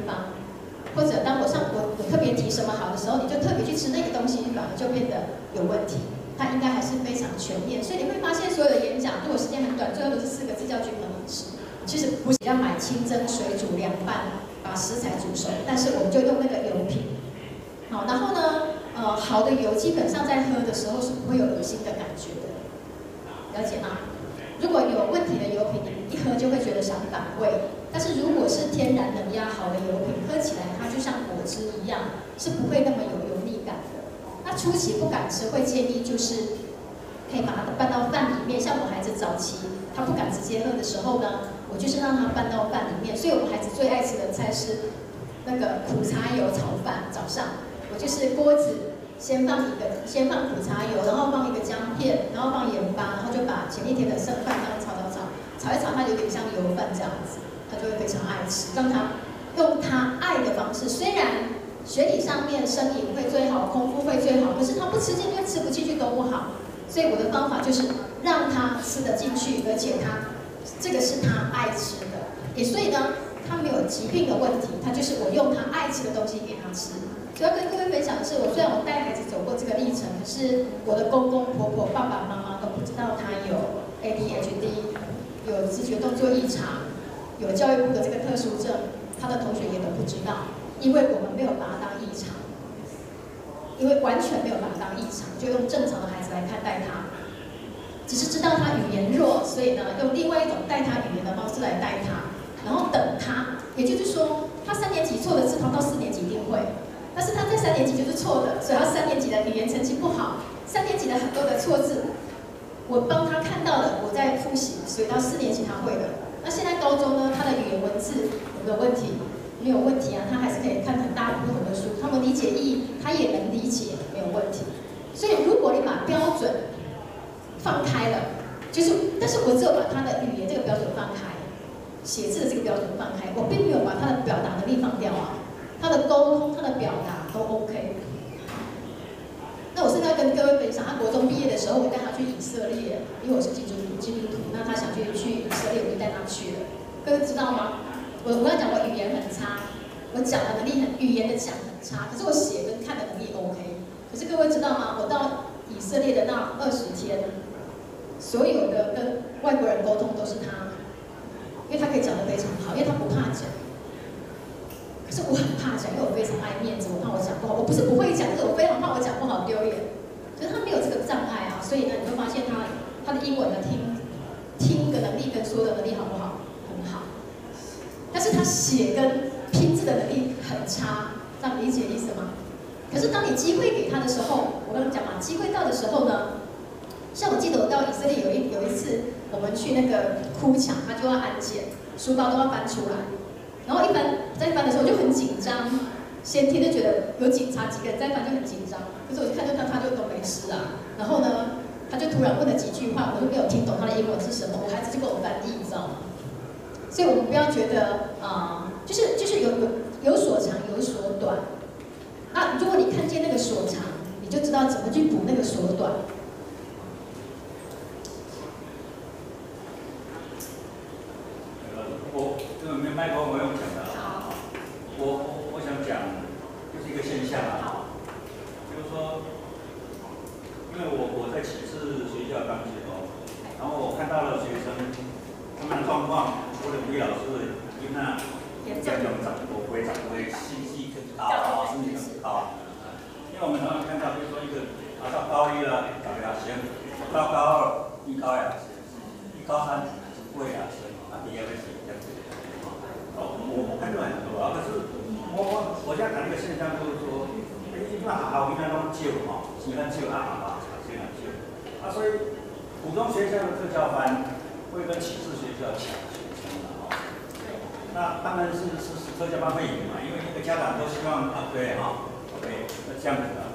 或者当我上我我特别提什么好的时候，你就特别去吃那个东西，反而就变得有问题。它应该还是非常全面，所以你会发现所有的演讲，如果时间很短，最后都是四个字叫均衡饮食。其实不是要买清蒸、水煮、凉拌，把食材煮熟，但是我们就用那个油品。好，然后呢，呃，好的油基本上在喝的时候是不会有恶心的感觉的，了解吗？如果有问题的油品，你一喝就会觉得想反胃。但是如果是天然冷压好的油品，喝起来它就像果汁一样，是不会那么有油腻感的。那初期不敢吃，会建议就是可以把它拌到饭里面。像我孩子早期他不敢直接喝的时候呢，我就是让他拌到饭里面。所以我孩子最爱吃的菜是那个苦茶油炒饭。早上我就是锅子先放一个，先放苦茶油，然后放一个姜片，然后放盐巴，然后就把前一天的剩饭这样炒炒炒，炒一炒，它有点像油饭这样子。他就会非常爱吃，让他用他爱的方式。虽然学理上面生饮会最好，空腹会最好，可是他不吃进去，吃不进去都不好。所以我的方法就是让他吃得进去，而且他这个是他爱吃的。也所以呢，他没有疾病的问题，他就是我用他爱吃的东西给他吃。主要跟各位分享的是，我虽然我带孩子走过这个历程，可是我的公公婆婆、爸爸妈妈都不知道他有 ADHD，有思觉动作异常。有教育部的这个特殊证，他的同学也都不知道，因为我们没有把他当异常，因为完全没有把他当异常，就用正常的孩子来看待他，只是知道他语言弱，所以呢，用另外一种带他语言的方式来带他，然后等他，也就是说，他三年级错的字，他到四年级一定会，但是他在三年级就是错的，所以他三年级的语言成绩不好，三年级的很多的错字，我帮他看到了，我在复习，所以到四年级他会的。那现在高中呢，他的语言文字有没有问题？没有问题啊，他还是可以看很大不同的书，他们理解意义，他也能理解，没有问题。所以如果你把标准放开了，就是，但是我只有把他的语言这个标准放开，写字的这个标准放开，我并没有把他的。的沟通、他的表达都 OK。那我现在跟各位分享，他国中毕业的时候，我带他去以色列，因为我是基督徒，基督徒，那他想去去以色列，我就带他去了。各位知道吗？我我跟他讲，我语言很差，我讲的能力很，语言的讲很差，可是我写跟看的能力 OK。可是各位知道吗？我到以色列的那二十天，所有的跟外国人沟通都是他，因为他可以讲得非常好，因为他不怕讲。是我很怕讲，因为我非常爱面子，我怕我讲不好。我不是不会讲，可是我非常怕我讲不好丢脸。可是他没有这个障碍啊，所以呢，你会发现他他的英文的听听的能力跟说的能力好不好？很好。但是他写跟拼字的能力很差，这样理解意思吗？可是当你机会给他的时候，我跟你讲嘛，机会到的时候呢，像我记得我到以色列有一有一次，我们去那个哭墙，他就要安检，书包都要翻出来，然后一翻在翻的时候就很紧张，先天就觉得有警察几个人在翻就很紧张，可是我就看到他他就都没事啊，然后呢，他就突然问了几句话，我就没有听懂他的英文是什么，我孩子就给我翻译，你知道吗？所以我们不要觉得啊、就是就是有有有所长有所短，那如果你看见那个所长，你就知道怎么去补那个所短。这个麦克风，我用讲的。好。我我我想讲，就是一个现象啊，就是说，因为我我在启智学校当学哦，然后我看到了学生他们的状况。我的吴老师，因为那家长长多会长会信息很高啊，信息很高。因为我们常常看到，比如说一个啊到高一了，大学生；到高二，一高二生；一高三是贵啊生，啊第二个我我看出来很多啊，可是我我我现在谈一个现象，就是说，哎，那学校应该都旧哈，喜欢旧啊啊啊，喜欢旧。啊，所以普通学校的特教班会跟启智学校抢。那当然是是是特教班会赢嘛，因为一个家长都希望啊，对哈，OK，那这样子的。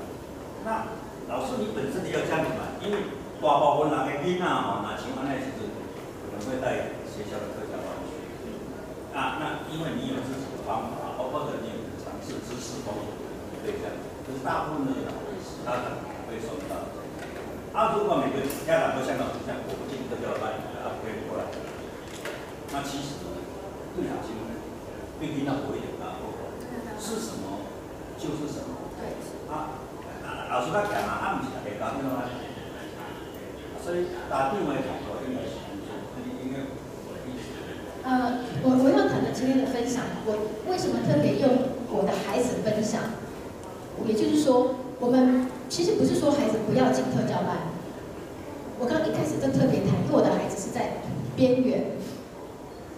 那老师你本身也要这样子嘛，因为大部分人的囡仔吼，那情况那是可能会带学校的特教。啊，那因为你有自己的方法，包括的你有尝试知识方面，对。可是大部分的家长会受到。啊，如果每个家长都像老师这样，我不进特教班，啊，可以过来。那其实。不小心，被听到我一点啊，是什么就是什么。对。啊，老师他讲啊，他不是给搞定了吗？所以打定位讲说应该是应该我。呃，我我今天的分享，我为什么特别用我的孩子分享？也就是说，我们其实不是说孩子不要进特教班。我刚一开始就特别谈，因为我的孩子是在边缘。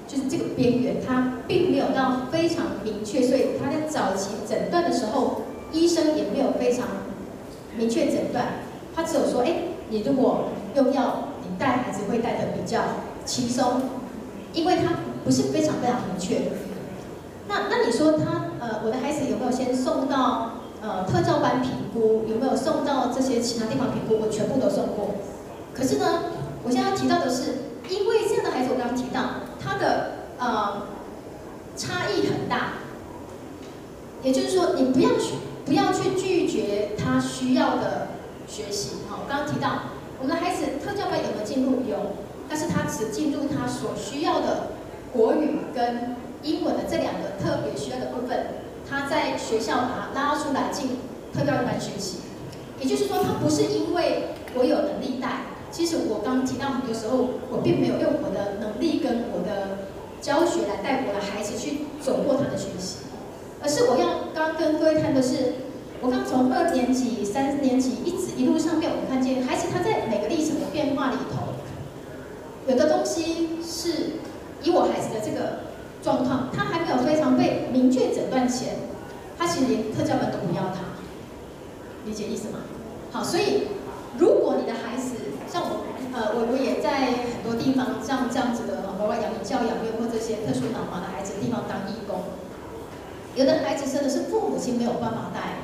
就是这个边缘，他并没有到非常明确，所以他在早期诊断的时候，医生也没有非常明确诊断。他只有说，哎，你如果用药，你带孩子会带得比较轻松，因为他不是非常非常明确。那那你说他呃，我的孩子有没有先送到呃特教班评估？有没有送到这些其他地方评估？我全部都送过。可是呢，我现在要提到的是，因为这样的孩子，我刚刚提到。他的呃差异很大，也就是说，你不要去不要去拒绝他需要的学习。哈，我刚刚提到我们的孩子特教班有没有进入？有，但是他只进入他所需要的国语跟英文的这两个特别需要的部分，他在学校把他拉出来进特教班学习。也就是说，他不是因为我有能力带。其实我刚提到很多时候，我并没有用我的能力跟我的教学来带我的孩子去走过他的学习，而是我要刚跟各位看的是，我刚从二年级、三年级一直一路上面，我们看见孩子他在每个历程的变化里头，有的东西是以我孩子的这个状况，他还没有非常被明确诊断前，他其实连特教班都不要他，理解意思吗？好，所以如果你的孩子，像我，呃，我我也在很多地方像这样子的，包括养教养院或这些特殊脑麻的孩子的地方当义工。有的孩子真的是父母亲没有办法带，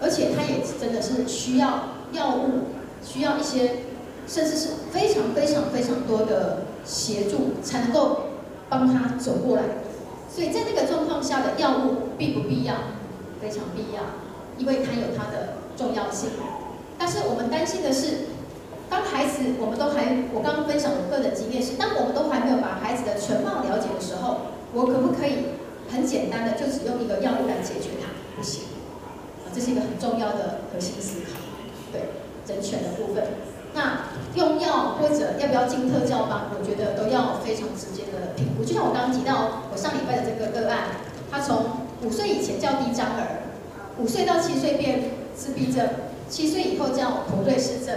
而且他也真的是需要药物，需要一些，甚至是非常非常非常多的协助，才能够帮他走过来。所以在那个状况下的药物必不必要？非常必要，因为它有它的重要性。但是我们担心的是，当孩子我们都还，我刚刚分享我个人经验是，当我们都还没有把孩子的全貌了解的时候，我可不可以很简单的就只用一个药物来解决它？不行，这是一个很重要的核心思考，对人权的部分。那用药或者要不要进特教班，我觉得都要非常直接的评估。就像我刚刚提到，我上礼拜的这个个案，他从五岁以前叫低张儿，五岁到七岁变自闭症，七岁以后叫妥瑞氏症，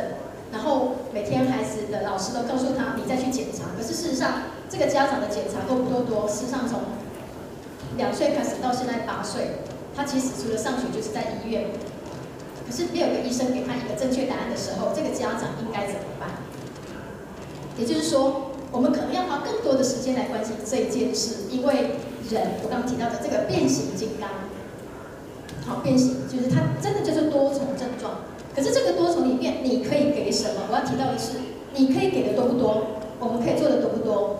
然后每天孩子的老师都告诉他，你再去检查。可是事实上，这个家长的检查多不多多？事实上，从两岁开始到现在八岁，他其实除了上学就是在医院。可是没有个医生给他一个正确答案的时候，这个家长应该怎么办？也就是说，我们可能要花更多的时间来关心这一件事，因为人，我刚刚提到的这个变形金刚，好，变形就是它真的就是多重症状。可是这个多重里面，你可以给什么？我要提到的是，你可以给的多不多？我们可以做的多不多？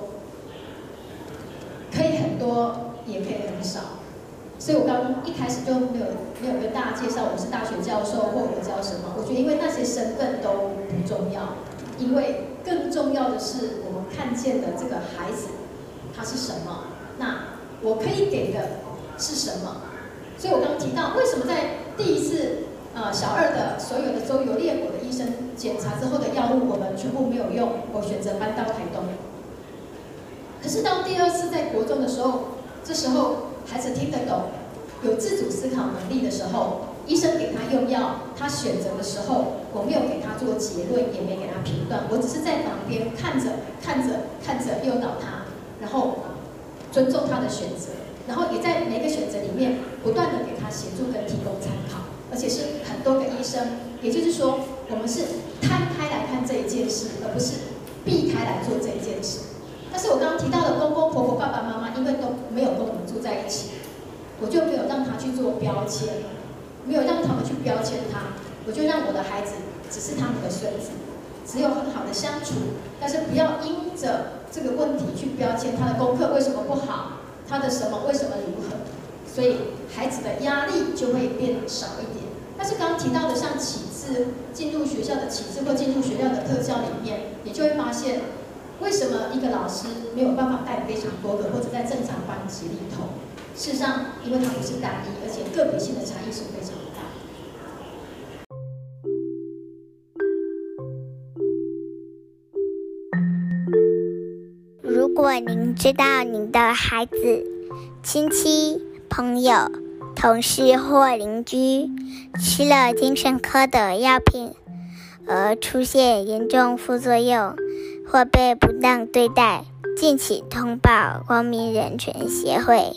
可以很多，也可以很少。所以我刚一开始就没有没有跟大家介绍我是大学教授或我教什么，我觉得因为那些身份都不重要，因为更重要的是我们看见的这个孩子他是什么，那我可以给的是什么？所以我刚刚提到为什么在第一次呃小二的所有的周游列国的医生检查之后的药物我们全部没有用，我选择搬到台东。可是到第二次在国中的时候，这时候。孩子听得懂，有自主思考能力的时候，医生给他用药，他选择的时候，我没有给他做结论，也没给他评断，我只是在旁边看着、看着、看着，诱导他，然后尊重他的选择，然后也在每个选择里面不断的给他协助跟提供参考，而且是很多个医生，也就是说，我们是摊开来看这一件事，而不是避开来做这一件事。但是我刚刚提到的公公婆婆、爸爸妈妈，因为都没有跟我们住在一起，我就没有让他去做标签，没有让他们去标签他，我就让我的孩子只是他们的孙子，只有很好的相处，但是不要因着这个问题去标签他的功课为什么不好，他的什么为什么如何，所以孩子的压力就会变少一点。但是刚提到的像启智进入学校的启智或进入学校的特教里面，你就会发现。为什么一个老师没有办法带非常多个，或者在正常班级里头？事实上，因为他不是单一，而且个别性的差异是非常大。如果您知道您的孩子、亲戚、朋友、同事或邻居吃了精神科的药品，而出现严重副作用，或被不当对待，敬请通报光明人权协会。